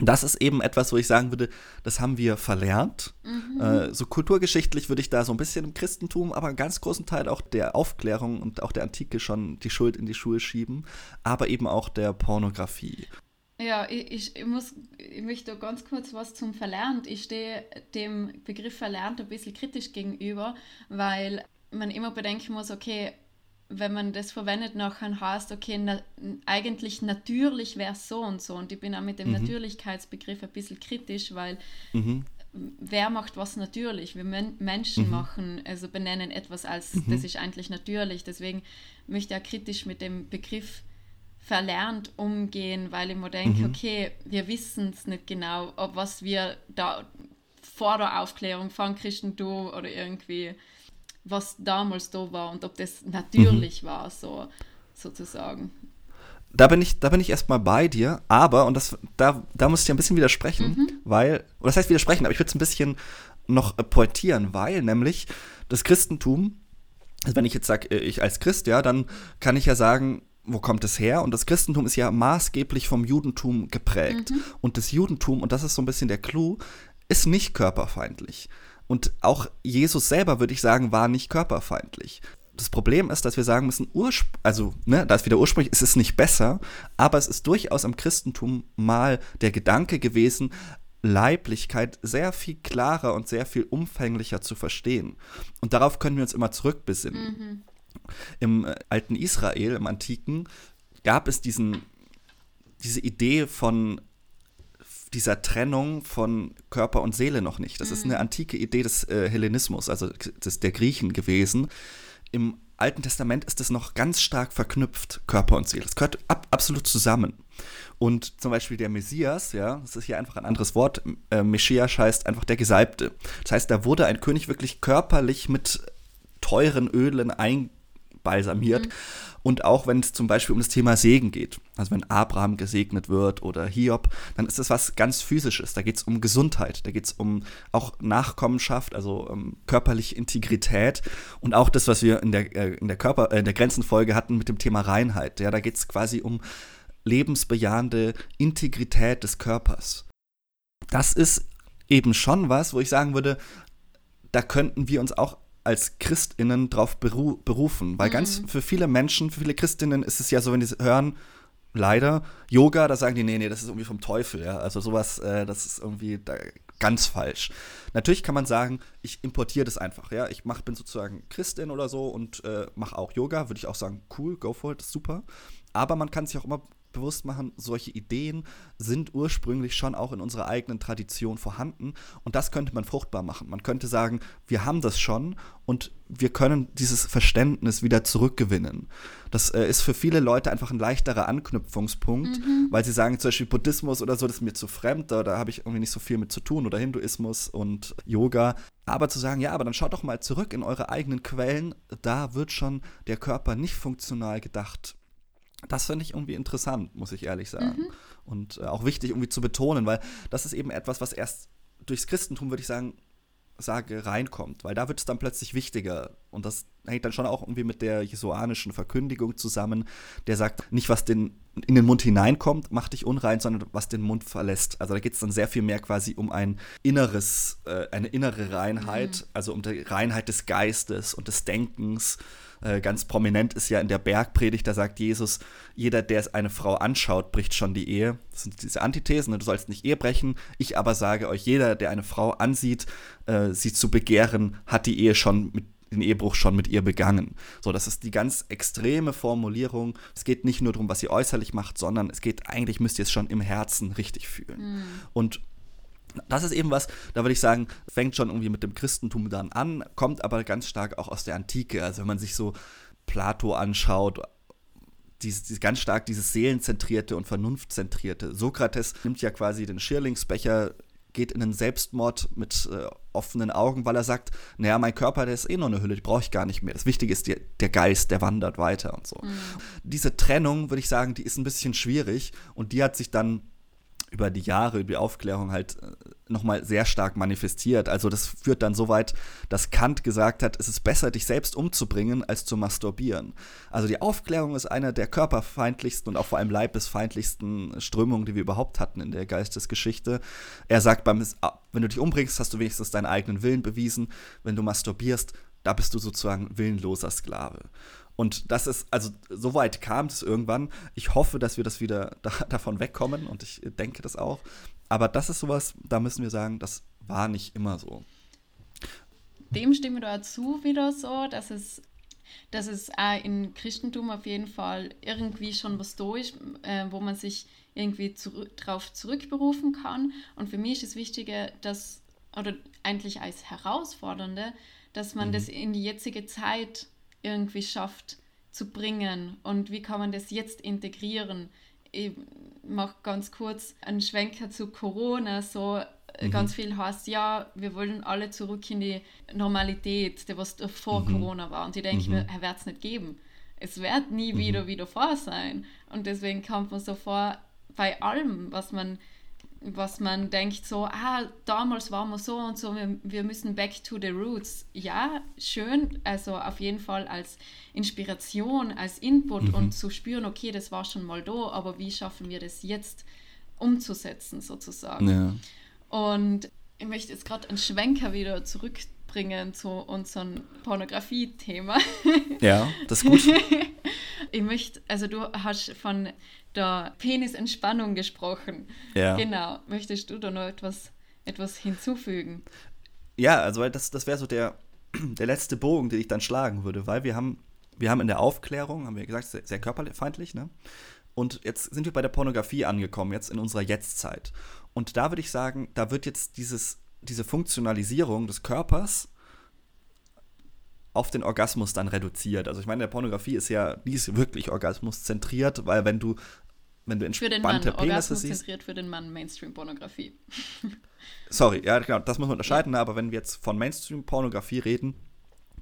das ist eben etwas, wo ich sagen würde, das haben wir verlernt. Mhm. Äh, so kulturgeschichtlich würde ich da so ein bisschen im Christentum, aber einen ganz großen Teil auch der Aufklärung und auch der Antike schon die Schuld in die Schuhe schieben, aber eben auch der Pornografie. Ja, ich, ich, muss, ich möchte ganz kurz was zum Verlernt. Ich stehe dem Begriff Verlernt ein bisschen kritisch gegenüber, weil man immer bedenken muss, okay, wenn man das verwendet, nachher heißt, okay, na, eigentlich natürlich wäre es so und so. Und ich bin auch mit dem mhm. Natürlichkeitsbegriff ein bisschen kritisch, weil mhm. wer macht was natürlich? Wir Men Menschen mhm. machen, also benennen etwas als, mhm. das ist eigentlich natürlich. Deswegen möchte ich auch kritisch mit dem Begriff verlernt umgehen, weil ich mir denke, mhm. okay, wir wissen es nicht genau, ob was wir da vor der Aufklärung von Christentum oder irgendwie was damals da war und ob das natürlich mhm. war, so sozusagen. Da bin ich, da bin ich erstmal bei dir, aber, und das, da, da muss ich ein bisschen widersprechen, mhm. weil, oder das heißt widersprechen, aber ich würde es ein bisschen noch äh, pointieren, weil nämlich das Christentum, also wenn ich jetzt sage, äh, ich als Christ, ja, dann kann ich ja sagen, wo kommt es her? Und das Christentum ist ja maßgeblich vom Judentum geprägt. Mhm. Und das Judentum, und das ist so ein bisschen der Clou, ist nicht körperfeindlich. Und auch Jesus selber, würde ich sagen, war nicht körperfeindlich. Das Problem ist, dass wir sagen müssen, Urspr also, ne, da ist wieder ursprünglich, es ist nicht besser, aber es ist durchaus im Christentum mal der Gedanke gewesen, Leiblichkeit sehr viel klarer und sehr viel umfänglicher zu verstehen. Und darauf können wir uns immer zurückbesinnen. Mhm. Im äh, alten Israel, im Antiken, gab es diesen, diese Idee von dieser Trennung von Körper und Seele noch nicht. Das mhm. ist eine antike Idee des äh, Hellenismus, also des, der Griechen gewesen. Im Alten Testament ist es noch ganz stark verknüpft, Körper und Seele. Es gehört ab, absolut zusammen. Und zum Beispiel der Messias, ja, das ist hier einfach ein anderes Wort, äh, Meschias heißt einfach der Gesalbte. Das heißt, da wurde ein König wirklich körperlich mit teuren Ölen einbalsamiert. Mhm. Und auch wenn es zum Beispiel um das Thema Segen geht, also wenn Abraham gesegnet wird oder Hiob, dann ist das was ganz Physisches. Da geht es um Gesundheit, da geht es um auch Nachkommenschaft, also um ähm, körperliche Integrität und auch das, was wir in der, äh, in der Körper, äh, in der Grenzenfolge hatten mit dem Thema Reinheit. Ja, da geht es quasi um lebensbejahende Integrität des Körpers. Das ist eben schon was, wo ich sagen würde, da könnten wir uns auch als Christinnen drauf beru berufen. Weil mhm. ganz für viele Menschen, für viele Christinnen ist es ja so, wenn die hören, leider, Yoga, da sagen die, nee, nee, das ist irgendwie vom Teufel, ja. Also sowas, äh, das ist irgendwie da, ganz falsch. Natürlich kann man sagen, ich importiere das einfach, ja. Ich mach, bin sozusagen Christin oder so und äh, mache auch Yoga, würde ich auch sagen, cool, go for it, ist super. Aber man kann sich auch immer bewusst machen, solche Ideen sind ursprünglich schon auch in unserer eigenen Tradition vorhanden und das könnte man fruchtbar machen. Man könnte sagen, wir haben das schon und wir können dieses Verständnis wieder zurückgewinnen. Das äh, ist für viele Leute einfach ein leichterer Anknüpfungspunkt, mhm. weil sie sagen, zum Beispiel Buddhismus oder so, das ist mir zu fremd, da, da habe ich irgendwie nicht so viel mit zu tun oder Hinduismus und Yoga. Aber zu sagen, ja, aber dann schaut doch mal zurück in eure eigenen Quellen, da wird schon der Körper nicht funktional gedacht das finde ich irgendwie interessant, muss ich ehrlich sagen. Mhm. Und äh, auch wichtig irgendwie zu betonen, weil das ist eben etwas, was erst durchs Christentum, würde ich sagen, sage, reinkommt, weil da wird es dann plötzlich wichtiger. Und das hängt dann schon auch irgendwie mit der jesuanischen Verkündigung zusammen, der sagt, nicht was den, in den Mund hineinkommt, macht dich unrein, sondern was den Mund verlässt. Also da geht es dann sehr viel mehr quasi um ein inneres, äh, eine innere Reinheit, mhm. also um die Reinheit des Geistes und des Denkens äh, ganz prominent ist ja in der Bergpredigt, da sagt Jesus, jeder, der es eine Frau anschaut, bricht schon die Ehe. Das sind diese Antithesen, ne? du sollst nicht Ehe brechen. Ich aber sage euch, jeder, der eine Frau ansieht, äh, sie zu begehren, hat die Ehe schon mit den Ehebruch schon mit ihr begangen. So, das ist die ganz extreme Formulierung. Es geht nicht nur darum, was sie äußerlich macht, sondern es geht eigentlich, müsst ihr es schon im Herzen richtig fühlen. Mhm. Und das ist eben was, da würde ich sagen, fängt schon irgendwie mit dem Christentum dann an, kommt aber ganz stark auch aus der Antike. Also wenn man sich so Plato anschaut, dieses, dieses ganz stark dieses Seelenzentrierte und Vernunftzentrierte. Sokrates nimmt ja quasi den Schirlingsbecher, geht in einen Selbstmord mit äh, offenen Augen, weil er sagt, naja, mein Körper, der ist eh nur eine Hülle, die brauche ich gar nicht mehr. Das Wichtige ist der, der Geist, der wandert weiter und so. Mhm. Diese Trennung, würde ich sagen, die ist ein bisschen schwierig und die hat sich dann über die Jahre, über die Aufklärung halt äh, nochmal sehr stark manifestiert. Also das führt dann so weit, dass Kant gesagt hat, es ist besser, dich selbst umzubringen, als zu masturbieren. Also die Aufklärung ist eine der körperfeindlichsten und auch vor allem leibesfeindlichsten Strömungen, die wir überhaupt hatten in der Geistesgeschichte. Er sagt, beim, wenn du dich umbringst, hast du wenigstens deinen eigenen Willen bewiesen. Wenn du masturbierst, da bist du sozusagen willenloser Sklave. Und das ist, also so weit kam es irgendwann. Ich hoffe, dass wir das wieder da, [LAUGHS] davon wegkommen und ich denke das auch. Aber das ist sowas, da müssen wir sagen, das war nicht immer so. Dem stimme ich dazu wieder so, dass es, dass es auch im Christentum auf jeden Fall irgendwie schon was da ist, äh, wo man sich irgendwie zu, darauf zurückberufen kann. Und für mich ist es wichtiger, dass, oder eigentlich als Herausfordernde, dass man mhm. das in die jetzige Zeit irgendwie schafft zu bringen und wie kann man das jetzt integrieren. Ich mache ganz kurz einen Schwenker zu Corona, so äh, mhm. ganz viel heißt, ja, wir wollen alle zurück in die Normalität, der was vor mhm. Corona war. Und ich denke mhm. mir, er wird es nicht geben. Es wird nie mhm. wieder wieder vor sein. Und deswegen kommt man so vor, bei allem, was man was man denkt, so, ah, damals waren wir so und so, wir, wir müssen back to the roots. Ja, schön, also auf jeden Fall als Inspiration, als Input mhm. und zu spüren, okay, das war schon mal da, aber wie schaffen wir das jetzt umzusetzen, sozusagen. Ja. Und ich möchte jetzt gerade einen Schwenker wieder zurückbringen zu unserem Pornografie-Thema. Ja, das ist gut. [LAUGHS] ich möchte, also du hast von der Penisentspannung gesprochen. Ja. Genau. Möchtest du da noch etwas, etwas hinzufügen? Ja, also das, das wäre so der, [CLEARS THROAT] der letzte Bogen, den ich dann schlagen würde, weil wir haben, wir haben in der Aufklärung, haben wir gesagt, sehr, sehr körperfeindlich, ne? Und jetzt sind wir bei der Pornografie angekommen, jetzt in unserer Jetztzeit. Und da würde ich sagen, da wird jetzt dieses, diese Funktionalisierung des Körpers auf den Orgasmus dann reduziert. Also ich meine, der Pornografie ist ja, die ist wirklich orgasmuszentriert, weil wenn du, wenn du entspannte für den Mann, Penisse Orgasmus siehst. zentriert für den Mann Mainstream-Pornografie. [LAUGHS] Sorry, ja, genau, das muss man unterscheiden, ne, aber wenn wir jetzt von Mainstream-Pornografie reden,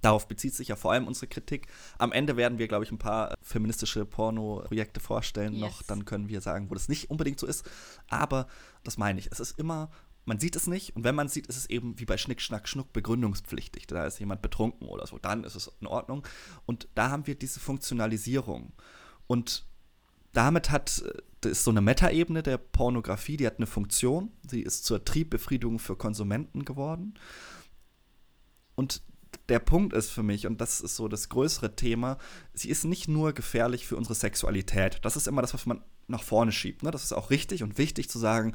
darauf bezieht sich ja vor allem unsere Kritik. Am Ende werden wir, glaube ich, ein paar feministische Porno-Projekte vorstellen Yes. noch, dann können wir sagen, wo das nicht unbedingt so ist. Aber das meine ich, es ist immer, man sieht es nicht und wenn man es sieht, ist es eben wie bei Schnick, Schnack, Schnuck begründungspflichtig. Da ist jemand betrunken oder so, dann ist es in Ordnung. Und da haben wir diese Funktionalisierung. Und damit hat, äh, das ist so eine Metaebene der Pornografie, die hat eine Funktion. Sie ist zur Triebbefriedigung für Konsumenten geworden. Und der Punkt ist für mich, und das ist so das größere Thema, sie ist nicht nur gefährlich für unsere Sexualität. Das ist immer das, was man nach vorne schiebt. Ne? Das ist auch richtig und wichtig zu sagen,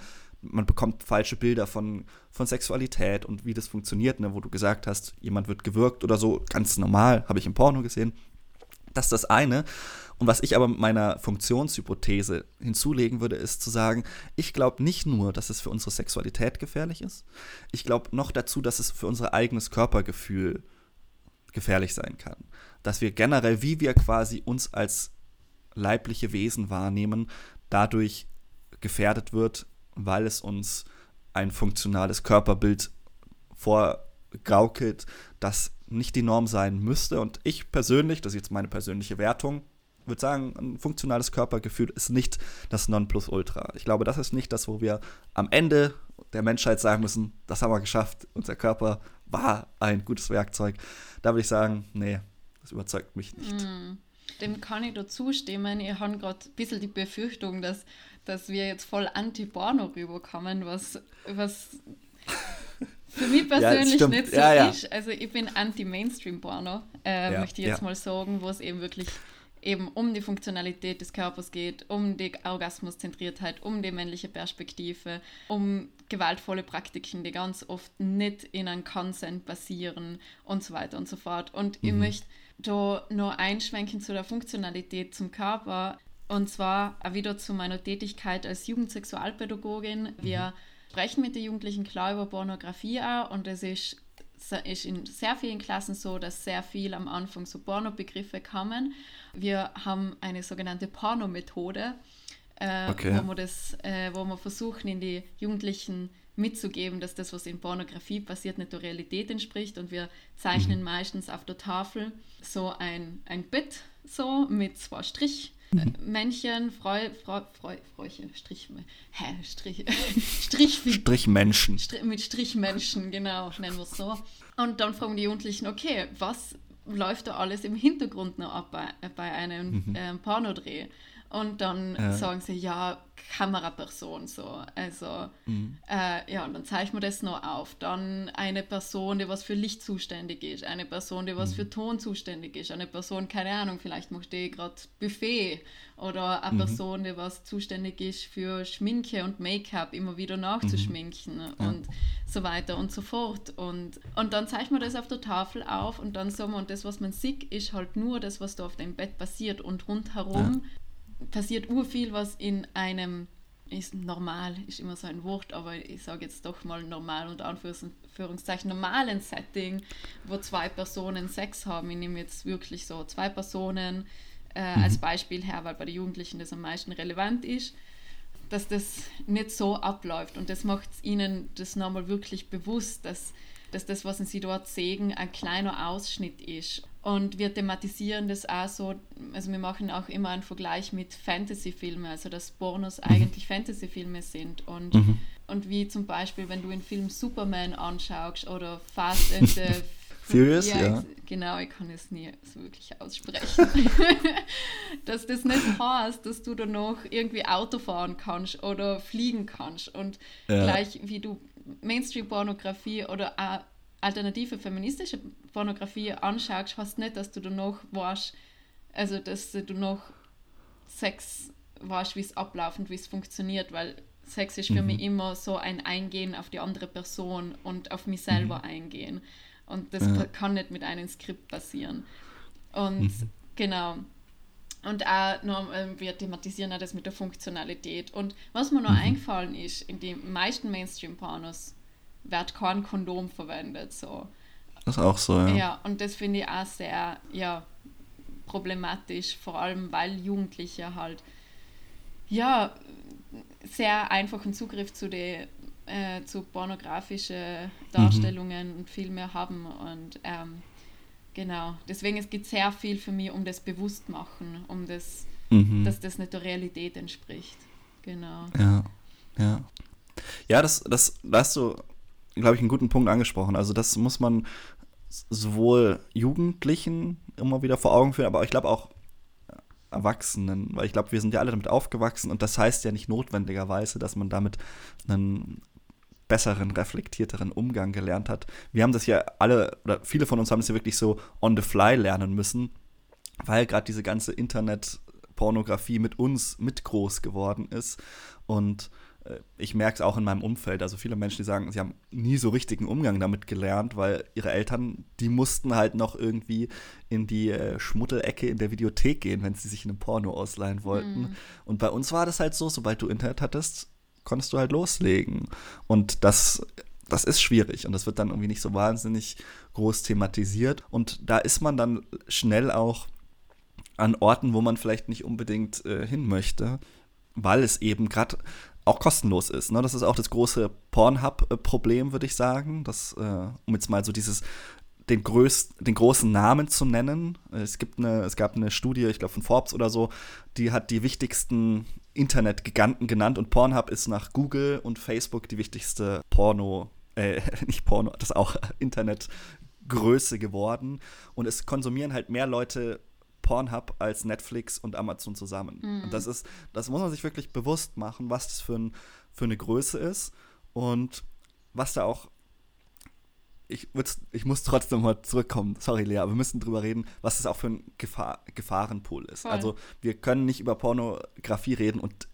man bekommt falsche Bilder von, von Sexualität und wie das funktioniert, ne? wo du gesagt hast, jemand wird gewürgt oder so, ganz normal, habe ich im Porno gesehen. Das ist das eine. Und was ich aber mit meiner Funktionshypothese hinzulegen würde, ist zu sagen, ich glaube nicht nur, dass es für unsere Sexualität gefährlich ist, ich glaube noch dazu, dass es für unser eigenes Körpergefühl gefährlich sein kann. Dass wir generell, wie wir quasi uns als leibliche Wesen wahrnehmen, dadurch gefährdet wird, weil es uns ein funktionales Körperbild vorgaukelt, das nicht die Norm sein müsste. Und ich persönlich, das ist jetzt meine persönliche Wertung, würde sagen, ein funktionales Körpergefühl ist nicht das Nonplusultra. Ich glaube, das ist nicht das, wo wir am Ende der Menschheit sagen müssen, das haben wir geschafft, unser Körper war ein gutes Werkzeug. Da würde ich sagen, nee, das überzeugt mich nicht. Mm, Dem kann ich da zustimmen. Ich habe gerade ein bisschen die Befürchtung, dass, dass wir jetzt voll anti-Porno rüberkommen, was, was für mich [LAUGHS] persönlich stimmt. nicht so Ja, ja. ist. Also ich bin anti-Mainstream-Porno, äh, Ja, möchte ich jetzt ja. mal sagen, wo es eben wirklich eben um die Funktionalität des Körpers geht, um die Orgasmuszentriertheit, um die männliche Perspektive, um gewaltvolle Praktiken, die ganz oft nicht in einem Consent basieren und so weiter und so fort. Und ich möchte da noch einschwenken zu der Funktionalität zum Körper und zwar auch wieder zu meiner Tätigkeit als Jugendsexualpädagogin. Wir sprechen mit den Jugendlichen klar über Pornografie auch und es ist ist in sehr vielen Klassen so, dass sehr viel am Anfang so Pornobegriffe kamen. Wir haben eine sogenannte Pornomethode, äh, Okay. wo, wir das, äh, wo wir versuchen, in die Jugendlichen mitzugeben, dass das, was in Pornografie passiert, nicht der Realität entspricht. Und wir zeichnen meistens auf der Tafel so ein, ein Bett so mit zwei Strichmännchen, Freu, Freu, Freu, Fräuchen, Strich, hä, Strich, [LAUGHS] Strichfiguren. Strichmenschen. Stri mit Strichmenschen, genau, nennen wir es so. Und dann fragen die Jugendlichen, okay, was läuft da alles im Hintergrund noch ab bei, bei einem ähm, Pornodreh? Und dann Ja. sagen sie, ja, Kameraperson so. Also, äh, ja, und dann zeichnen wir das noch auf. Dann eine Person, die was für Licht zuständig ist, eine Person, die was für Ton zuständig ist, eine Person, keine Ahnung, vielleicht macht die gerade Buffet oder eine Person, die was zuständig ist für Schminke und Make-up, immer wieder nachzuschminken und so weiter und so fort. Und, und dann zeichnen wir das auf der Tafel auf und dann sagen wir, und das, was man sieht, ist halt nur das, was da auf dem Bett passiert und rundherum passiert urviel, was in einem ist normal, ist immer so ein Wort, aber ich sage jetzt doch mal normal unter Anführungszeichen normalen Setting, wo zwei Personen Sex haben. Ich nehme jetzt wirklich so zwei Personen äh, als Beispiel her, weil bei den Jugendlichen das am meisten relevant ist, dass das nicht so abläuft und das macht ihnen das nochmal wirklich bewusst, dass, dass das, was sie dort sehen, ein kleiner Ausschnitt ist. Und wir thematisieren das auch so, also wir machen auch immer einen Vergleich mit Fantasy-Filmen, also dass Pornos eigentlich Fantasy-Filme sind. Und, und wie zum Beispiel, wenn du den Film Superman anschaust oder Fast and the [LAUGHS] Furious, ja. Genau, ich kann es nie so wirklich aussprechen. [LAUGHS] dass das nicht heißt, dass du danach irgendwie Auto fahren kannst oder fliegen kannst. Und Ja. gleich wie du Mainstream-Pornografie oder auch alternative feministische Pornografie anschaust, heißt nicht, dass du danach weißt, also dass du noch Sex weißt, wie es abläuft und wie es funktioniert, weil Sex ist für mich immer so ein Eingehen auf die andere Person und auf mich selber eingehen. Und das Ja. kann nicht mit einem Skript passieren. Und Genau. Und auch noch, wir thematisieren auch das mit der Funktionalität. Und was mir noch mhm. eingefallen ist, in den meisten Mainstream-Pornos wird kein Kondom verwendet. So. Das ist auch so, ja. Ja, und das finde ich auch sehr ja, problematisch, vor allem weil Jugendliche halt ja sehr einfachen Zugriff zu den äh, zu pornografischen Darstellungen mhm. und Filme haben und ähm, genau. Deswegen es gibt sehr viel für mich um das Bewusstmachen um das mhm. dass das nicht der Realität entspricht. Genau. Ja ja. Ja das das da hast du glaube ich einen guten Punkt angesprochen. Also das muss man sowohl Jugendlichen immer wieder vor Augen führen aber ich glaube auch Erwachsenen, weil ich glaube, wir sind ja alle damit aufgewachsen und das heißt ja nicht notwendigerweise, dass man damit einen besseren, reflektierteren Umgang gelernt hat. Wir haben das ja alle, oder viele von uns haben es ja wirklich so on the fly lernen müssen, weil gerade diese ganze Internet-Pornografie mit uns mit groß geworden ist und äh, ich merke es auch in meinem Umfeld. Also viele Menschen, die sagen, sie haben nie so richtigen Umgang damit gelernt, weil ihre Eltern, die mussten halt noch irgendwie in die äh, Schmuddelecke in der Videothek gehen, wenn sie sich in einem Porno ausleihen wollten. Mhm. Und bei uns war das halt so, sobald du Internet hattest, konntest du halt loslegen. Und das, das ist schwierig und das wird dann irgendwie nicht so wahnsinnig groß thematisiert. Und da ist man dann schnell auch an Orten, wo man vielleicht nicht unbedingt äh, hin möchte, weil es eben gerade auch kostenlos ist. Ne? Das ist auch das große Pornhub-Problem, würde ich sagen. Das, äh, um jetzt mal so dieses den, größt, den großen Namen zu nennen. Es, gibt eine, es gab eine Studie, ich glaube von Forbes oder so, die hat die wichtigsten Internetgiganten genannt und Pornhub ist nach Google und Facebook die wichtigste Porno, äh, [LAUGHS] nicht Porno, das auch [LAUGHS] Internetgröße geworden. Und es konsumieren halt mehr Leute Pornhub als Netflix und Amazon zusammen. Mhm. Und das ist, das muss man sich wirklich bewusst machen, was das für, ein, für eine Größe ist und was da auch. Ich, ich muss trotzdem mal zurückkommen, sorry Lea, aber wir müssen drüber reden, was das auch für ein Gefahr, Gefahrenpool ist. Voll. Also wir können nicht über Pornografie reden und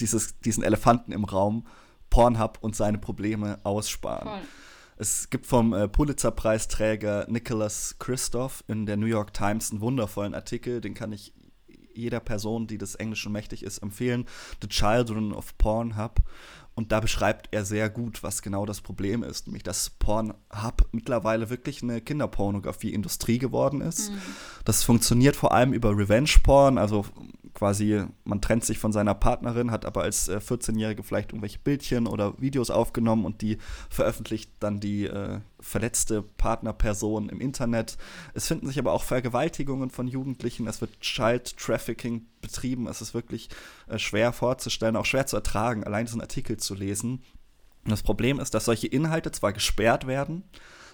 dieses, diesen Elefanten im Raum, Pornhub und seine Probleme aussparen. Voll. Es gibt vom äh, Pulitzer-Preisträger Nicholas Christoph in der New York Times einen wundervollen Artikel, den kann ich jeder Person, die des Englischen mächtig ist, empfehlen. The Children of Pornhub. Und da beschreibt er sehr gut, was genau das Problem ist, nämlich dass Pornhub mittlerweile wirklich eine Kinderpornografie-Industrie geworden ist. Mhm. Das funktioniert vor allem über Revenge-Porn, also quasi, man trennt sich von seiner Partnerin, hat aber als äh, 14-Jährige vielleicht irgendwelche Bildchen oder Videos aufgenommen und die veröffentlicht dann die äh, verletzte Partnerperson im Internet. Es finden sich aber auch Vergewaltigungen von Jugendlichen, es wird Child Trafficking betrieben, es ist wirklich äh, schwer vorzustellen, auch schwer zu ertragen, allein diesen Artikel zu lesen. Und das Problem ist, dass solche Inhalte zwar gesperrt werden,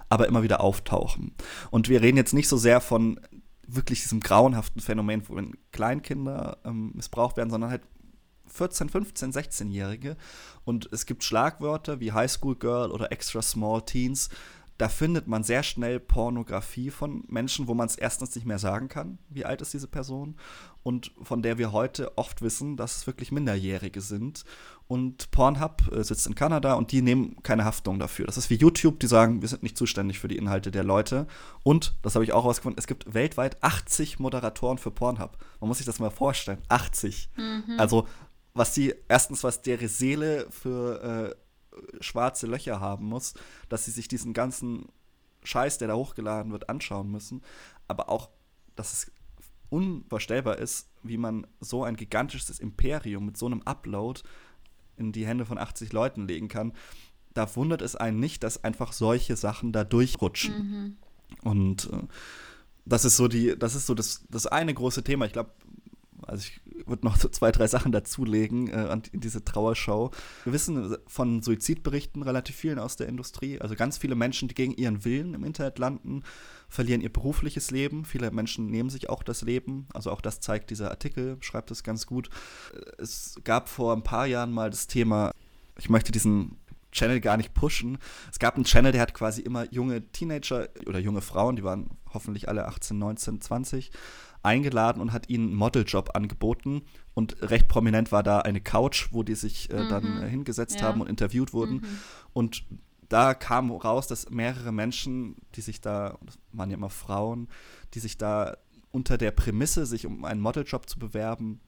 aber immer wieder auftauchen. Und wir reden jetzt nicht so sehr von wirklich diesem grauenhaften Phänomen, wo Kleinkinder ähm, missbraucht werden, sondern halt 14, 15, 16-Jährige. Und es gibt Schlagwörter wie High School Girl oder Extra Small Teens. Da findet man sehr schnell Pornografie von Menschen, wo man es erstens nicht mehr sagen kann, wie alt ist diese Person, und von der wir heute oft wissen, dass es wirklich Minderjährige sind. Und Pornhub äh, sitzt in Kanada und die nehmen keine Haftung dafür. Das ist wie YouTube, die sagen, wir sind nicht zuständig für die Inhalte der Leute. Und, das habe ich auch rausgefunden, es gibt weltweit 80 Moderatoren für Pornhub. Man muss sich das mal vorstellen. 80. Mhm. Also, was die, erstens, was deren Seele für äh, schwarze Löcher haben muss, dass sie sich diesen ganzen Scheiß, der da hochgeladen wird, anschauen müssen. Aber auch, dass es unvorstellbar ist, wie man so ein gigantisches Imperium mit so einem Upload in die Hände von 80 Leuten legen kann, da wundert es einen nicht, dass einfach solche Sachen da durchrutschen. Mhm. Und äh, das ist so die, das ist so das, das eine große Thema. Ich glaube, also ich würde noch so zwei, drei Sachen dazulegen äh, in diese Trauershow. Wir wissen von Suizidberichten relativ vielen aus der Industrie. Also ganz viele Menschen, die gegen ihren Willen im Internet landen, verlieren ihr berufliches Leben. Viele Menschen nehmen sich auch das Leben. Also auch das zeigt dieser Artikel, schreibt es ganz gut. Es gab vor ein paar Jahren mal das Thema, ich möchte diesen Channel gar nicht pushen. Es gab einen Channel, der hat quasi immer junge Teenager oder junge Frauen, die waren hoffentlich alle 18, 19, 20, eingeladen und hat ihnen einen Modeljob angeboten. Und recht prominent war da eine Couch, wo die sich äh, mhm. dann äh, hingesetzt ja. haben und interviewt wurden. Mhm. Und da kam raus, dass mehrere Menschen, die sich da, das waren ja immer Frauen, die sich da unter der Prämisse, sich um einen Modeljob zu bewerben,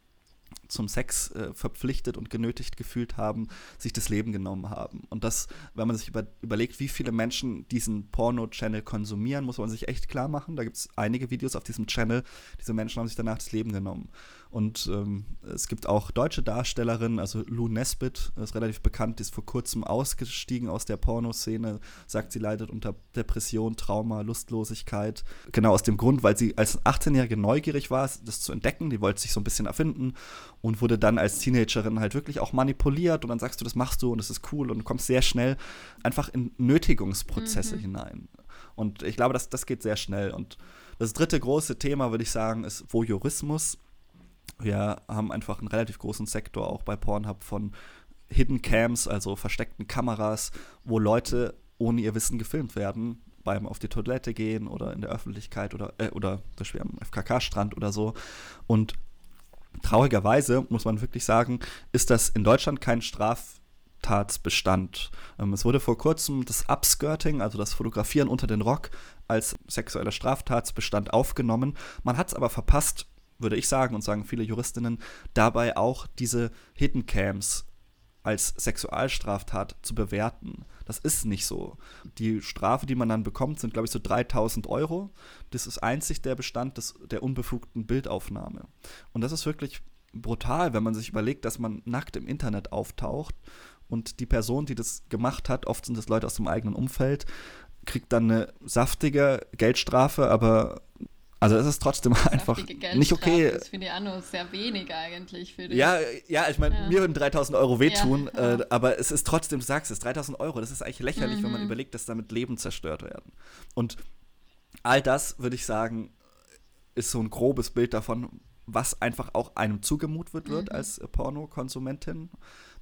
zum Sex äh, verpflichtet und genötigt gefühlt haben, sich das Leben genommen haben. Und das, wenn man sich über, überlegt, wie viele Menschen diesen Porno-Channel konsumieren, muss man sich echt klar machen. Da gibt es einige Videos auf diesem Channel. Diese Menschen haben sich danach das Leben genommen. Und ähm, es gibt auch deutsche Darstellerinnen, also Lou Nesbitt ist relativ bekannt, die ist vor kurzem ausgestiegen aus der Pornoszene, sagt, sie leidet unter Depression, Trauma, Lustlosigkeit. Genau aus dem Grund, weil sie als 18-Jährige neugierig war, das zu entdecken, die wollte sich so ein bisschen erfinden und wurde dann als Teenagerin halt wirklich auch manipuliert und dann sagst du, das machst du und das ist cool und du kommst sehr schnell einfach in Nötigungsprozesse mhm. hinein. Und ich glaube, das, das geht sehr schnell. Und das dritte große Thema, würde ich sagen, ist Voyeurismus. Wir haben einfach einen relativ großen Sektor auch bei Pornhub von Hidden Cams, also versteckten Kameras, wo Leute ohne ihr Wissen gefilmt werden, beim auf die Toilette gehen oder in der Öffentlichkeit oder, äh, oder zum Beispiel am FKK-Strand oder so. Und traurigerweise, muss man wirklich sagen, ist das in Deutschland kein Straftatsbestand. Ähm, es wurde vor kurzem das Upskirting, also das Fotografieren unter den Rock, als sexueller Straftatsbestand aufgenommen. Man hat es aber verpasst, würde ich sagen und sagen viele Juristinnen, dabei auch diese Hidden Cams als Sexualstraftat zu bewerten. Das ist nicht so. Die Strafe, die man dann bekommt, sind, glaube ich, so 3000 Euro. Das ist einzig der Bestand des, der unbefugten Bildaufnahme. Und das ist wirklich brutal, wenn man sich überlegt, dass man nackt im Internet auftaucht und die Person, die das gemacht hat, oft sind das Leute aus dem eigenen Umfeld, kriegt dann eine saftige Geldstrafe, aber also es ist trotzdem einfach nicht okay. Das finde ich auch nur sehr wenig eigentlich für dich. Ja, ja ich meine, ja. mir würden 3000 Euro wehtun, ja, Äh, aber es ist trotzdem, du sagst es, 3000 Euro, das ist eigentlich lächerlich, mhm. wenn man mhm. überlegt, dass damit Leben zerstört werden. Und all das, würde ich sagen, ist so ein grobes Bild davon, was einfach auch einem zugemutet wird mhm. als Pornokonsumentin.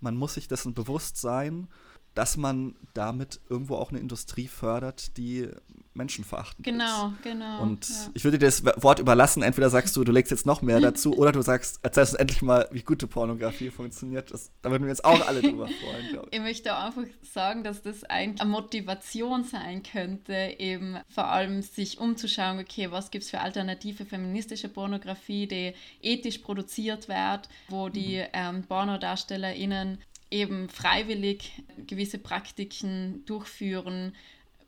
Man muss sich dessen bewusst sein, dass man damit irgendwo auch eine Industrie fördert, die menschenverachtend genau, ist. Genau, genau. Und ja. ich würde dir das Wort überlassen. Entweder sagst du, du legst jetzt noch mehr [LAUGHS] dazu, oder du sagst, erzählst uns endlich mal, wie gute Pornografie funktioniert. Das, da würden wir jetzt auch alle drüber freuen, glaube ich. Ich möchte auch einfach sagen, dass das eigentlich eine Motivation sein könnte, eben vor allem sich umzuschauen, okay, was gibt es für alternative feministische Pornografie, die ethisch produziert wird, wo die mhm. ähm, PornodarstellerInnen eben freiwillig gewisse Praktiken durchführen,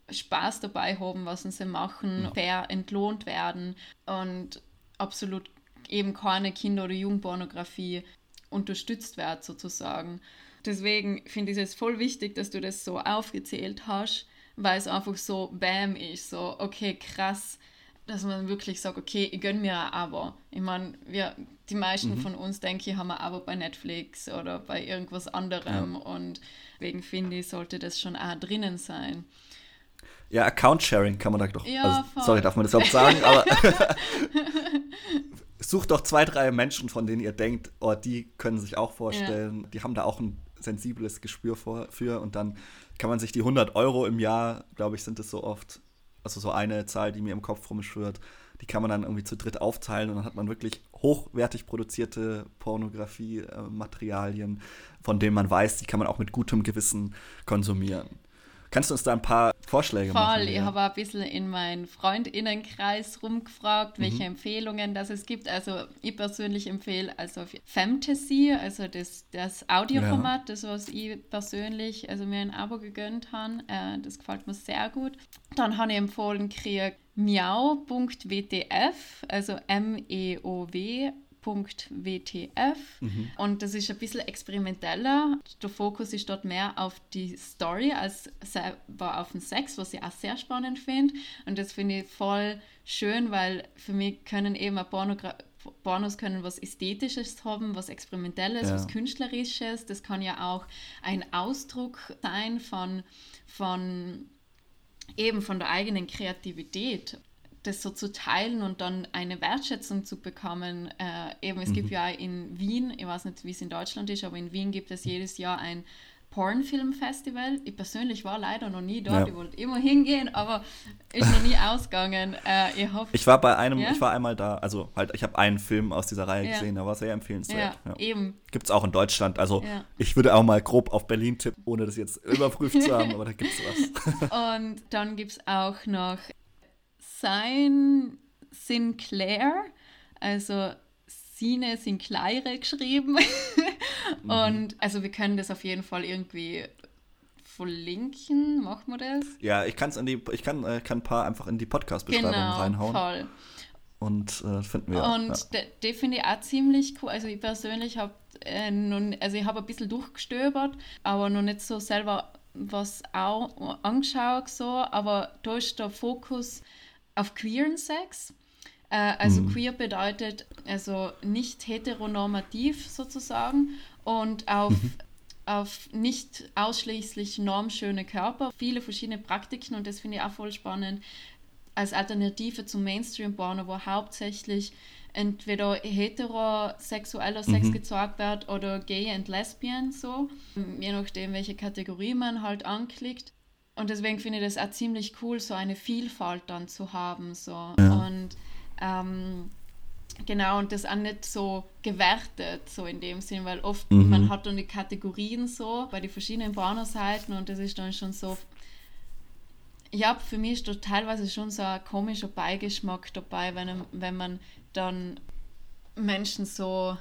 Spaß dabei haben, was sie machen, ja. fair entlohnt werden und absolut eben keine Kinder- oder Jugendpornografie unterstützt wird sozusagen. Deswegen finde ich es voll wichtig, dass du das so aufgezählt hast, weil es einfach so Bam ist, so okay, krass, dass man wirklich sagt, okay, ich gönne mir ein Abo. Ich meine, wir, die meisten mhm. von uns, denke ich, haben ein Abo bei Netflix oder bei irgendwas anderem ja. und deswegen finde ich, sollte das schon auch drinnen sein. Ja, Account-Sharing kann man da doch. Ja, also, sorry, darf man das überhaupt sagen, aber [LAUGHS] sucht doch zwei, drei Menschen, von denen ihr denkt, oh, die können sich auch vorstellen, ja. die haben da auch ein sensibles Gespür vor, für und dann kann man sich die 100 Euro im Jahr, glaube ich, sind es so oft, also so eine Zahl, die mir im Kopf rumschwirrt, die kann man dann irgendwie zu dritt aufteilen und dann hat man wirklich hochwertig produzierte Pornografie-Materialien, von denen man weiß, die kann man auch mit gutem Gewissen konsumieren. Kannst du uns da ein paar Vorschläge Voll, machen? Voll, ich habe ein bisschen in meinen Freundinnenkreis rumgefragt, welche mhm. Empfehlungen das es gibt. Also ich persönlich empfehle also Fantasy, also das, das Audioformat, ja. das was ich persönlich, also mir ein Abo gegönnt habe. Äh, das gefällt mir sehr gut. Dann habe ich empfohlen gekriegt miau.wtf, also M-E-O-W WTF. Mhm. Und das ist ein bisschen experimenteller. Der Fokus ist dort mehr auf die Story als selber auf den Sex, was ich auch sehr spannend finde. Und das finde ich voll schön, weil für mich können eben ein Pornogra Pornos können was Ästhetisches haben, was Experimentelles, ja. was Künstlerisches. Das kann ja auch ein Ausdruck sein von, von eben von der eigenen Kreativität das so zu teilen und dann eine Wertschätzung zu bekommen. Äh, eben, es mhm. gibt ja in Wien, ich weiß nicht, wie es in Deutschland ist, aber in Wien gibt es jedes Jahr ein Pornfilmfestival. Ich persönlich war leider noch nie dort. Ja. Ich wollte immer hingehen, aber ist noch nie [LAUGHS] ausgegangen. Äh, ich, hoffe, ich war bei einem, ja? ich war einmal da, also halt, ich habe einen Film aus dieser Reihe ja. gesehen, der war sehr empfehlenswert. Ja, eben. Gibt es auch in Deutschland. Also ich würde auch mal grob auf Berlin tippen, ohne das jetzt überprüft zu [LAUGHS] haben, aber da gibt es was. Und dann gibt es auch noch sein Sinclair, also Sine Sinclair geschrieben. [LAUGHS] mhm. Und also wir können das auf jeden Fall irgendwie verlinken. Machen wir das? Ja, ich, kann's in die, ich kann, äh, kann ein paar einfach in die Podcast-Beschreibung genau, reinhauen. Voll. Und äh, finden wir. Und ja. den finde ich auch ziemlich cool. Also ich persönlich habe äh, also ich habe ein bisschen durchgestöbert, aber noch nicht so selber was auch angeschaut so, aber da ist der Fokus auf queeren Sex. Äh, also mhm. queer bedeutet also nicht heteronormativ sozusagen und auf mhm auf nicht ausschließlich normschöne Körper, viele verschiedene Praktiken und das finde ich auch voll spannend als Alternative zum Mainstream-Porno, wo hauptsächlich entweder heterosexueller Sex mhm. gezeigt wird oder gay und lesbian so, je nachdem, welche Kategorie man halt anklickt. Und deswegen finde ich das auch ziemlich cool, so eine Vielfalt dann zu haben. So. Ja. Und ähm, genau, und das auch nicht so gewertet, so in dem Sinn, weil oft mhm. man hat dann die Kategorien so bei den verschiedenen Pornoseiten und das ist dann schon so ja, für mich ist da teilweise schon so ein komischer Beigeschmack dabei, wenn, wenn man dann Menschen so,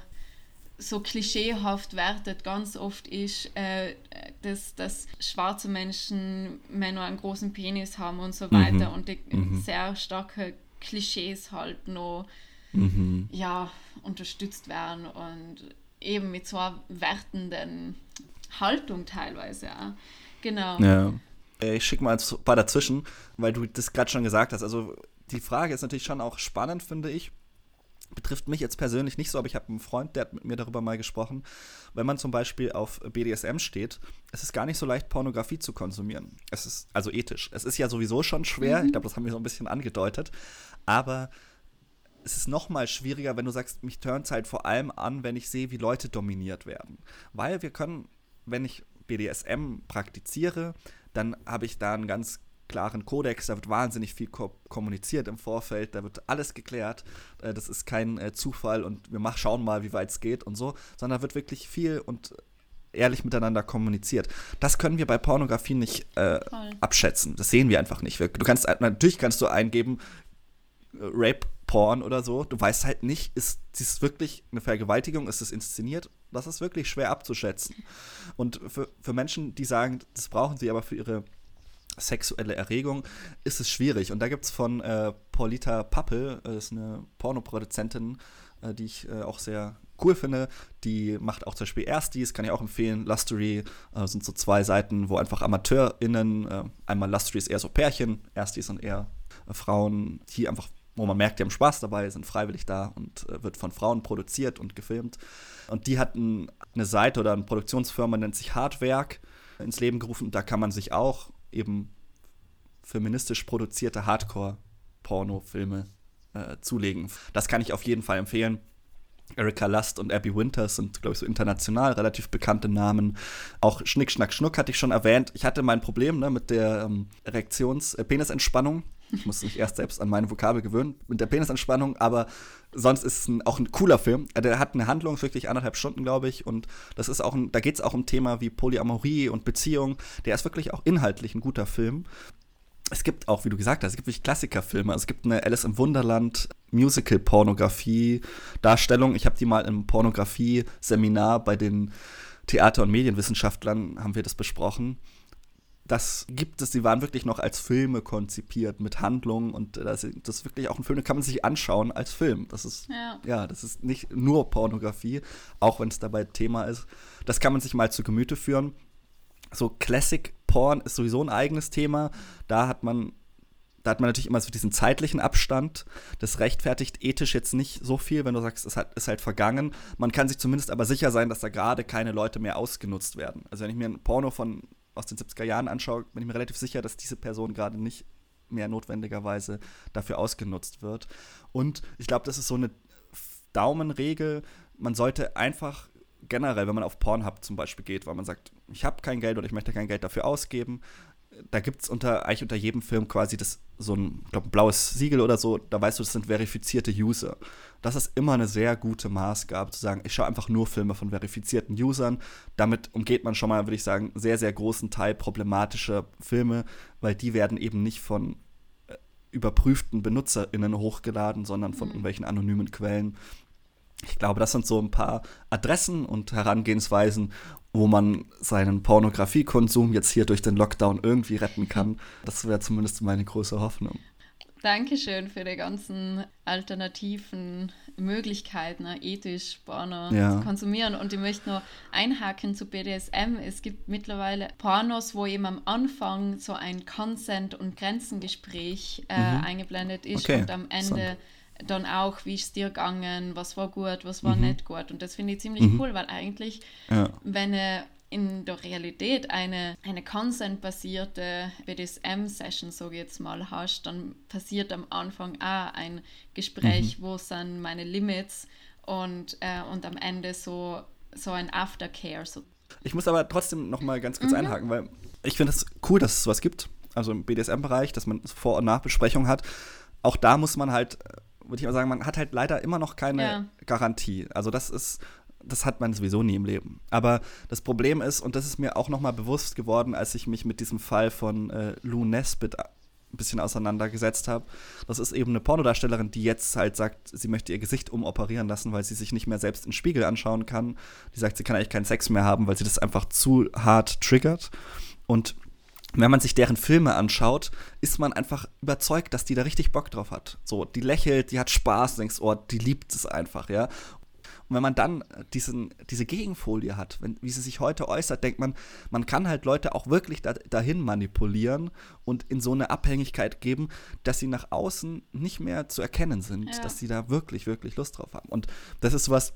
so klischeehaft wertet. Ganz oft ist, äh, dass, dass schwarze Menschen Männer einen großen Penis haben und so mhm. weiter und die mhm. sehr starke Klischees halt noch mhm. ja, unterstützt werden und eben mit so einer wertenden Haltung teilweise. Auch. Genau. Ja. Äh, ich schicke mal ein paar dazwischen, weil du das gerade schon gesagt hast. Also die Frage ist natürlich schon auch spannend, finde ich. Betrifft mich jetzt persönlich nicht so, aber ich habe einen Freund, der hat mit mir darüber mal gesprochen. Wenn man zum Beispiel auf BDSM steht, es ist gar nicht so leicht, Pornografie zu konsumieren. Es ist also ethisch. Es ist ja sowieso schon schwer. Mhm. Ich glaube, das haben wir so ein bisschen angedeutet. Aber es ist noch mal schwieriger, wenn du sagst, mich turnt es halt vor allem an, wenn ich sehe, wie Leute dominiert werden. Weil wir können, wenn ich BDSM praktiziere, dann habe ich da einen ganz klaren Kodex, da wird wahnsinnig viel ko kommuniziert im Vorfeld, da wird alles geklärt. Äh, das ist kein äh, Zufall und wir mach, schauen mal, wie weit es geht und so, sondern da wird wirklich viel und ehrlich miteinander kommuniziert. Das können wir bei Pornografie nicht äh, abschätzen. Das sehen wir einfach nicht. Du kannst natürlich kannst du eingeben äh, Rape Porn oder so. Du weißt halt nicht, ist dies wirklich eine Vergewaltigung, ist es inszeniert? Das ist wirklich schwer abzuschätzen. Und für, für Menschen, die sagen, das brauchen sie aber für ihre sexuelle Erregung, ist es schwierig. Und da gibt es von äh, Paulita Pappel, äh, ist eine Pornoproduzentin, äh, die ich äh, auch sehr cool finde. Die macht auch zum Beispiel Erstis, kann ich auch empfehlen. Lustery äh, sind so zwei Seiten, wo einfach AmateurInnen, äh, einmal Lustery ist eher so Pärchen, Erstis sind eher Frauen, die einfach wo man merkt, die haben Spaß dabei, sind freiwillig da und äh, wird von Frauen produziert und gefilmt. Und die hatten eine Seite oder eine Produktionsfirma, nennt sich Hardwerk, ins Leben gerufen. Da kann man sich auch eben feministisch produzierte Hardcore-Porno-Filme äh, zulegen. Das kann ich auf jeden Fall empfehlen. Erika Lust und Abby Winters sind, glaube ich, so international relativ bekannte Namen. Auch Schnick, Schnack, Schnuck hatte ich schon erwähnt. Ich hatte mein Problem ne, mit der ähm, Erektions-Penisentspannung. Ich muss mich erst selbst an meine Vokabel gewöhnen mit der Penisentspannung, aber sonst ist es auch ein cooler Film. Äh, der hat eine Handlung, wirklich anderthalb Stunden, glaube ich. Und das ist auch ein, da geht es auch um Thema wie Polyamorie und Beziehung. Der ist wirklich auch inhaltlich ein guter Film es gibt auch, wie du gesagt hast, es gibt wirklich Klassikerfilme. Also es gibt eine Alice im Wunderland Musical-Pornografie-Darstellung. Ich habe die mal im Pornografie-Seminar bei den Theater- und Medienwissenschaftlern haben wir das besprochen. Das gibt es, sie waren wirklich noch als Filme konzipiert mit Handlungen und das, das ist wirklich auch ein Film, den kann man sich anschauen als Film. Das ist, ja, ja das ist nicht nur Pornografie, auch wenn es dabei Thema ist. Das kann man sich mal zu Gemüte führen. So Classic Porn ist sowieso ein eigenes Thema. Da hat man da hat man natürlich immer so diesen zeitlichen Abstand. Das rechtfertigt ethisch jetzt nicht so viel, wenn du sagst, es ist halt vergangen. Man kann sich zumindest aber sicher sein, dass da gerade keine Leute mehr ausgenutzt werden. Also wenn ich mir ein Porno von aus den 70er Jahren anschaue, bin ich mir relativ sicher, dass diese Person gerade nicht mehr notwendigerweise dafür ausgenutzt wird. Und ich glaube, das ist so eine Daumenregel. Man sollte einfach generell, wenn man auf Pornhub zum Beispiel geht, weil man sagt, ich habe kein Geld oder ich möchte kein Geld dafür ausgeben, da gibt es unter, eigentlich unter jedem Film quasi das, so ein, glaub, ein blaues Siegel oder so, da weißt du, das sind verifizierte User. Das ist immer eine sehr gute Maßgabe, zu sagen, ich schaue einfach nur Filme von verifizierten Usern. Damit umgeht man schon mal, würde ich sagen, sehr, sehr großen Teil problematischer Filme, weil die werden eben nicht von äh, überprüften BenutzerInnen hochgeladen, sondern von mhm. irgendwelchen anonymen Quellen. Ich glaube, das sind so ein paar Adressen und Herangehensweisen, wo man seinen Pornografiekonsum jetzt hier durch den Lockdown irgendwie retten kann. Das wäre zumindest meine große Hoffnung. Dankeschön für die ganzen alternativen Möglichkeiten, ne, ethisch Porno ja. zu konsumieren. Und ich möchte nur einhaken zu BDSM. Es gibt mittlerweile Pornos, wo eben am Anfang so ein Consent- und Grenzengespräch äh, mhm. eingeblendet ist okay. und am Ende dann auch, wie ist es dir gegangen, was war gut, was war mhm. nicht gut. Und das finde ich ziemlich mhm. cool, weil eigentlich, ja. wenn eine in der Realität eine, eine consent-basierte BDSM-Session, so jetzt mal, hast, dann passiert am Anfang auch ein Gespräch, mhm. wo sind meine Limits und, äh, und am Ende so, so ein Aftercare. So. Ich muss aber trotzdem noch mal ganz kurz mhm. einhaken, weil ich finde es cool, dass es sowas gibt, also im BDSM-Bereich, dass man Vor- und Nachbesprechung hat. Auch da muss man halt, würde ich mal sagen, man hat halt leider immer noch keine ja. Garantie. Also das ist das hat man sowieso nie im Leben. Aber das Problem ist, und das ist mir auch nochmal bewusst geworden, als ich mich mit diesem Fall von äh, Lou Nesbitt ein bisschen auseinandergesetzt habe. Das ist eben eine Pornodarstellerin, die jetzt halt sagt, sie möchte ihr Gesicht umoperieren lassen, weil sie sich nicht mehr selbst im Spiegel anschauen kann. Die sagt, sie kann eigentlich keinen Sex mehr haben, weil sie das einfach zu hart triggert. Und wenn man sich deren Filme anschaut, ist man einfach überzeugt, dass die da richtig Bock drauf hat. So, die lächelt, die hat Spaß, denkst, oh, die liebt es einfach, ja. Und wenn man dann diesen, diese Gegenfolie hat, wenn, wie sie sich heute äußert, denkt man, man kann halt Leute auch wirklich da, dahin manipulieren und in so eine Abhängigkeit geben, dass sie nach außen nicht mehr zu erkennen sind, ja. dass sie da wirklich, wirklich Lust drauf haben. Und das ist was,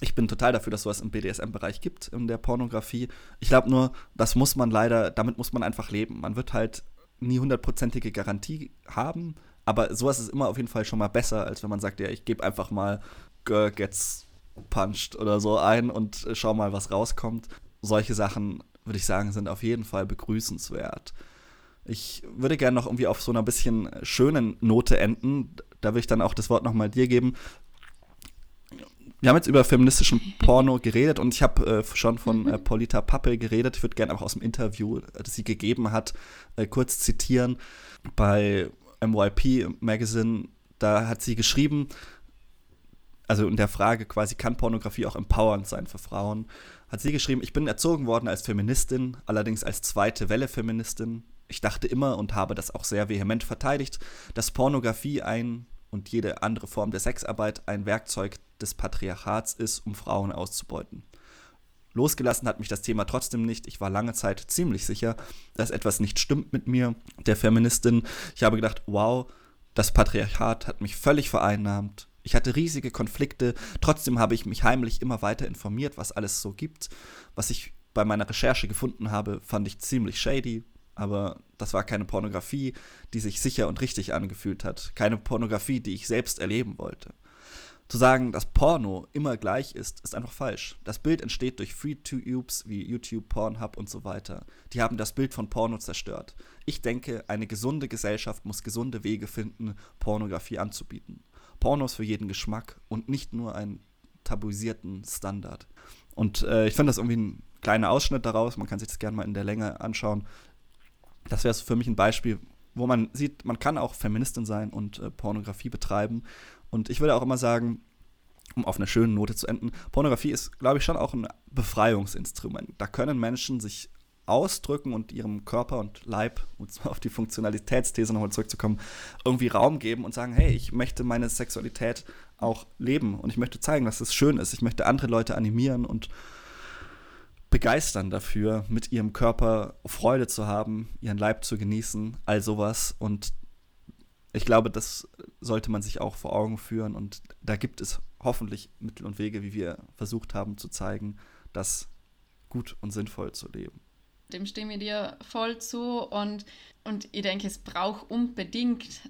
ich bin total dafür, dass sowas im BDSM-Bereich gibt, in der Pornografie. Ich glaube nur, das muss man leider, damit muss man einfach leben. Man wird halt nie hundertprozentige Garantie haben, aber sowas ist immer auf jeden Fall schon mal besser, als wenn man sagt, ja, ich gebe einfach mal Girl gets puncht oder so ein und äh, schau mal, was rauskommt. Solche Sachen, würde ich sagen, sind auf jeden Fall begrüßenswert. Ich würde gerne noch irgendwie auf so einer bisschen schönen Note enden. Da würde ich dann auch das Wort nochmal dir geben. Wir haben jetzt über feministischen Porno [LAUGHS] geredet und ich habe äh, schon von äh, [LAUGHS] Polita Pappe geredet. Ich würde gerne auch aus dem Interview, das sie gegeben hat, äh, kurz zitieren. Bei MYP Magazine, da hat sie geschrieben, also in der Frage quasi, kann Pornografie auch empowernd sein für Frauen, hat sie geschrieben, ich bin erzogen worden als Feministin, allerdings als zweite Welle Feministin. Ich dachte immer und habe das auch sehr vehement verteidigt, dass Pornografie ein und jede andere Form der Sexarbeit ein Werkzeug des Patriarchats ist, um Frauen auszubeuten. Losgelassen hat mich das Thema trotzdem nicht. Ich war lange Zeit ziemlich sicher, dass etwas nicht stimmt mit mir, der Feministin. Ich habe gedacht, wow, das Patriarchat hat mich völlig vereinnahmt. Ich hatte riesige Konflikte, trotzdem habe ich mich heimlich immer weiter informiert, was alles so gibt. Was ich bei meiner Recherche gefunden habe, fand ich ziemlich shady, aber das war keine Pornografie, die sich sicher und richtig angefühlt hat. Keine Pornografie, die ich selbst erleben wollte. Zu sagen, dass Porno immer gleich ist, ist einfach falsch. Das Bild entsteht durch Free-to-Ubes wie YouTube, Pornhub und so weiter. Die haben das Bild von Porno zerstört. Ich denke, eine gesunde Gesellschaft muss gesunde Wege finden, Pornografie anzubieten. Pornos für jeden Geschmack und nicht nur einen tabuisierten Standard. Und äh, ich finde das irgendwie ein kleiner Ausschnitt daraus. Man kann sich das gerne mal in der Länge anschauen. Das wäre für mich ein Beispiel, wo man sieht, man kann auch Feministin sein und äh, Pornografie betreiben. Und ich würde auch immer sagen, um auf einer schönen Note zu enden, Pornografie ist, glaube ich, schon auch ein Befreiungsinstrument. Da können Menschen sich ausdrücken und ihrem Körper und Leib, um auf die Funktionalitätsthese nochmal zurückzukommen, irgendwie Raum geben und sagen, hey, ich möchte meine Sexualität auch leben und ich möchte zeigen, dass es schön ist. Ich möchte andere Leute animieren und begeistern dafür, mit ihrem Körper Freude zu haben, ihren Leib zu genießen, all sowas. Und ich glaube, das sollte man sich auch vor Augen führen. Und da gibt es hoffentlich Mittel und Wege, wie wir versucht haben zu zeigen, das gut und sinnvoll zu leben dem stimme ich dir voll zu und, und ich denke, es braucht unbedingt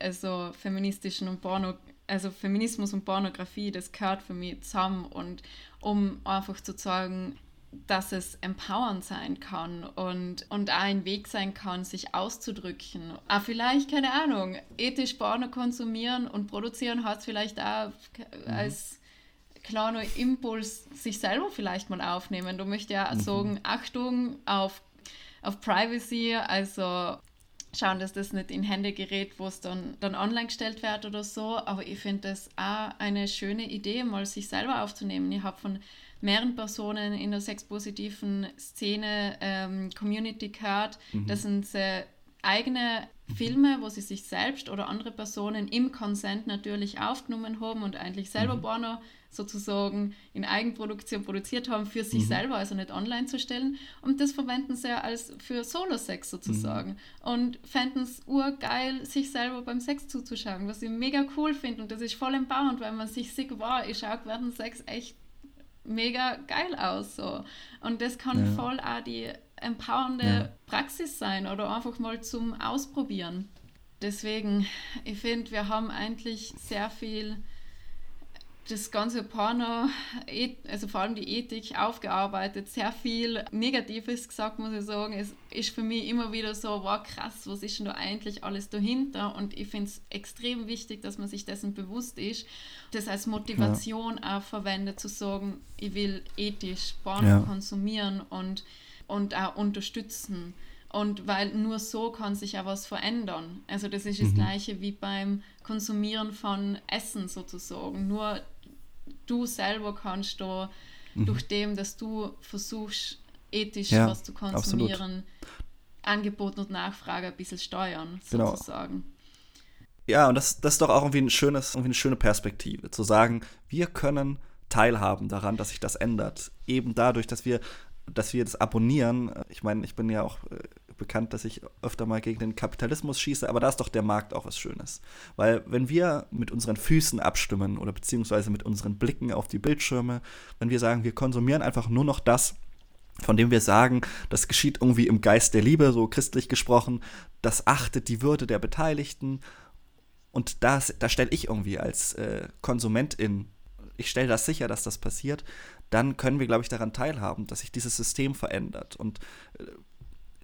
also feministischen und Porno, also Feminismus und Pornografie, das gehört für mich zusammen und um einfach zu sagen, dass es empowernd sein kann und, und auch ein Weg sein kann, sich auszudrücken. Auch vielleicht, keine Ahnung, ethisch Porno konsumieren und produzieren hat es vielleicht auch mhm. als kleiner Impuls sich selber vielleicht mal aufnehmen. Du möchtest ja mhm. sagen, Achtung auf, auf Privacy, also schauen, dass das nicht in Hände gerät, wo es dann, dann online gestellt wird oder so. Aber ich finde das auch eine schöne Idee, mal sich selber aufzunehmen. Ich habe von mehreren Personen in der sexpositiven Szene ähm, Community gehört, mhm. das sind äh, eigene Filme, wo sie sich selbst oder andere Personen im Consent natürlich aufgenommen haben und eigentlich selber mhm. Porno sozusagen in Eigenproduktion produziert haben für sich mhm. selber, also nicht online zu stellen. Und das verwenden sie als für Solo-Sex sozusagen. Mhm. Und fänden es urgeil, sich selber beim Sex zuzuschauen, was ich mega cool finde. Und das ist voll empowernd, weil man sich sieht, wow, ich schaue während Sex echt mega geil aus. So. Und das kann ja. voll auch die empowernde ja. Praxis sein oder einfach mal zum Ausprobieren. Deswegen, ich finde, wir haben eigentlich sehr viel das ganze Porno, also vor allem die Ethik, aufgearbeitet. Sehr viel Negatives gesagt, muss ich sagen. Es ist für mich immer wieder so, wow, krass, was ist denn da eigentlich alles dahinter? Und ich finde es extrem wichtig, dass man sich dessen bewusst ist, das als Motivation ja. auch verwendet, zu sagen, ich will ethisch Porno ja. konsumieren und, und auch unterstützen. Und weil nur so kann sich ja was verändern. Also das ist das mhm. gleiche wie beim Konsumieren von Essen sozusagen. Nur du selber kannst da mhm. durch dem, dass du versuchst, ethisch ja, was zu konsumieren, absolut. Angebot und Nachfrage ein bisschen steuern, genau. sozusagen. Ja, und das, das ist doch auch irgendwie, ein schönes, irgendwie eine schöne Perspektive, zu sagen, wir können teilhaben daran, dass sich das ändert. Eben dadurch, dass wir, dass wir das abonnieren. Ich meine, ich bin ja auch äh, bekannt, dass ich öfter mal gegen den Kapitalismus schieße, aber da ist doch der Markt auch was Schönes. Weil wenn wir mit unseren Füßen abstimmen oder beziehungsweise mit unseren Blicken auf die Bildschirme, wenn wir sagen, wir konsumieren einfach nur noch das, von dem wir sagen, das geschieht irgendwie im Geist der Liebe, so christlich gesprochen, das achtet die Würde der Beteiligten. Und das, da stelle ich irgendwie als äh, Konsumentin, ich stelle das sicher, dass das passiert, dann können wir, glaube ich, daran teilhaben, dass sich dieses System verändert. Und äh,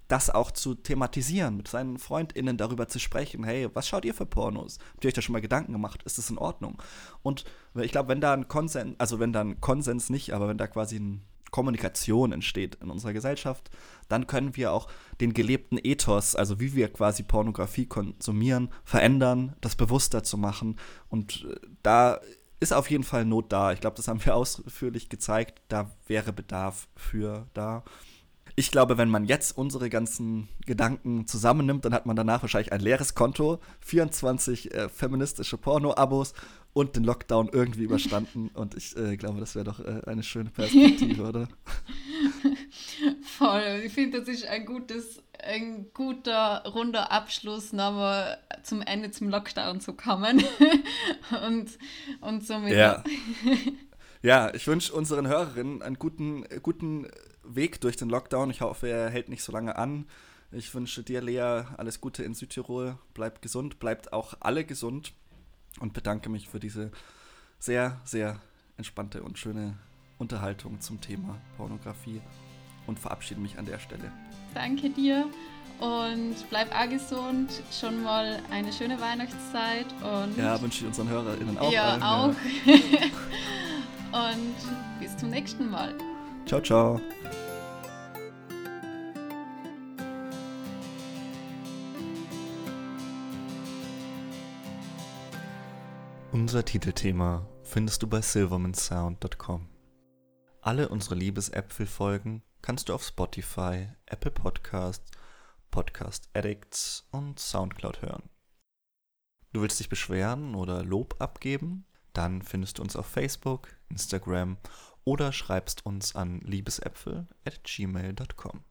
das auch zu thematisieren, mit seinen FreundInnen darüber zu sprechen, hey, was schaut ihr für Pornos? Habt ihr euch da schon mal Gedanken gemacht? Ist das in Ordnung? Und ich glaube, wenn da ein Konsens, also wenn da ein Konsens nicht, aber wenn da quasi eine Kommunikation entsteht in unserer Gesellschaft, dann können wir auch den gelebten Ethos, also wie wir quasi Pornografie konsumieren, verändern, das bewusster zu machen. Und äh, da ist auf jeden Fall Not da. Ich glaube, das haben wir [LAUGHS] ausführlich gezeigt. Da wäre Bedarf für da ich glaube, wenn man jetzt unsere ganzen Gedanken zusammennimmt, dann hat man danach wahrscheinlich ein leeres Konto, 24 äh, feministische Porno-Abos und den Lockdown irgendwie überstanden. [LAUGHS] Und ich äh, glaube, das wäre doch äh, eine schöne Perspektive, oder? [LAUGHS] Voll. Ich finde, das ist ein gutes, ein guter, runder Abschluss, nochmal zum Ende zum Lockdown zu kommen. [LAUGHS] und, und somit. Ja. ja, ich wünsche unseren Hörerinnen einen guten, guten Weg durch den Lockdown. Ich hoffe, er hält nicht so lange an. Ich wünsche dir, Lea, alles Gute in Südtirol. Bleibt gesund, bleibt auch alle gesund und bedanke mich für diese sehr, sehr entspannte und schöne Unterhaltung zum Thema Pornografie und verabschiede mich an der Stelle. Danke dir und bleib auch gesund. Schon mal eine schöne Weihnachtszeit. Und ja, wünsche ich unseren HörerInnen auch. Ja, allen, auch. [LAUGHS] und bis zum nächsten Mal. Ciao, ciao. Unser Titelthema findest du bei silvermansound.com. Alle unsere Liebesäpfel-Folgen kannst du auf Spotify, Apple Podcasts, Podcast Addicts und Soundcloud hören. Du willst dich beschweren oder Lob abgeben? Dann findest du uns auf Facebook, Instagram oder schreibst uns an liebesäpfel at gmail.com.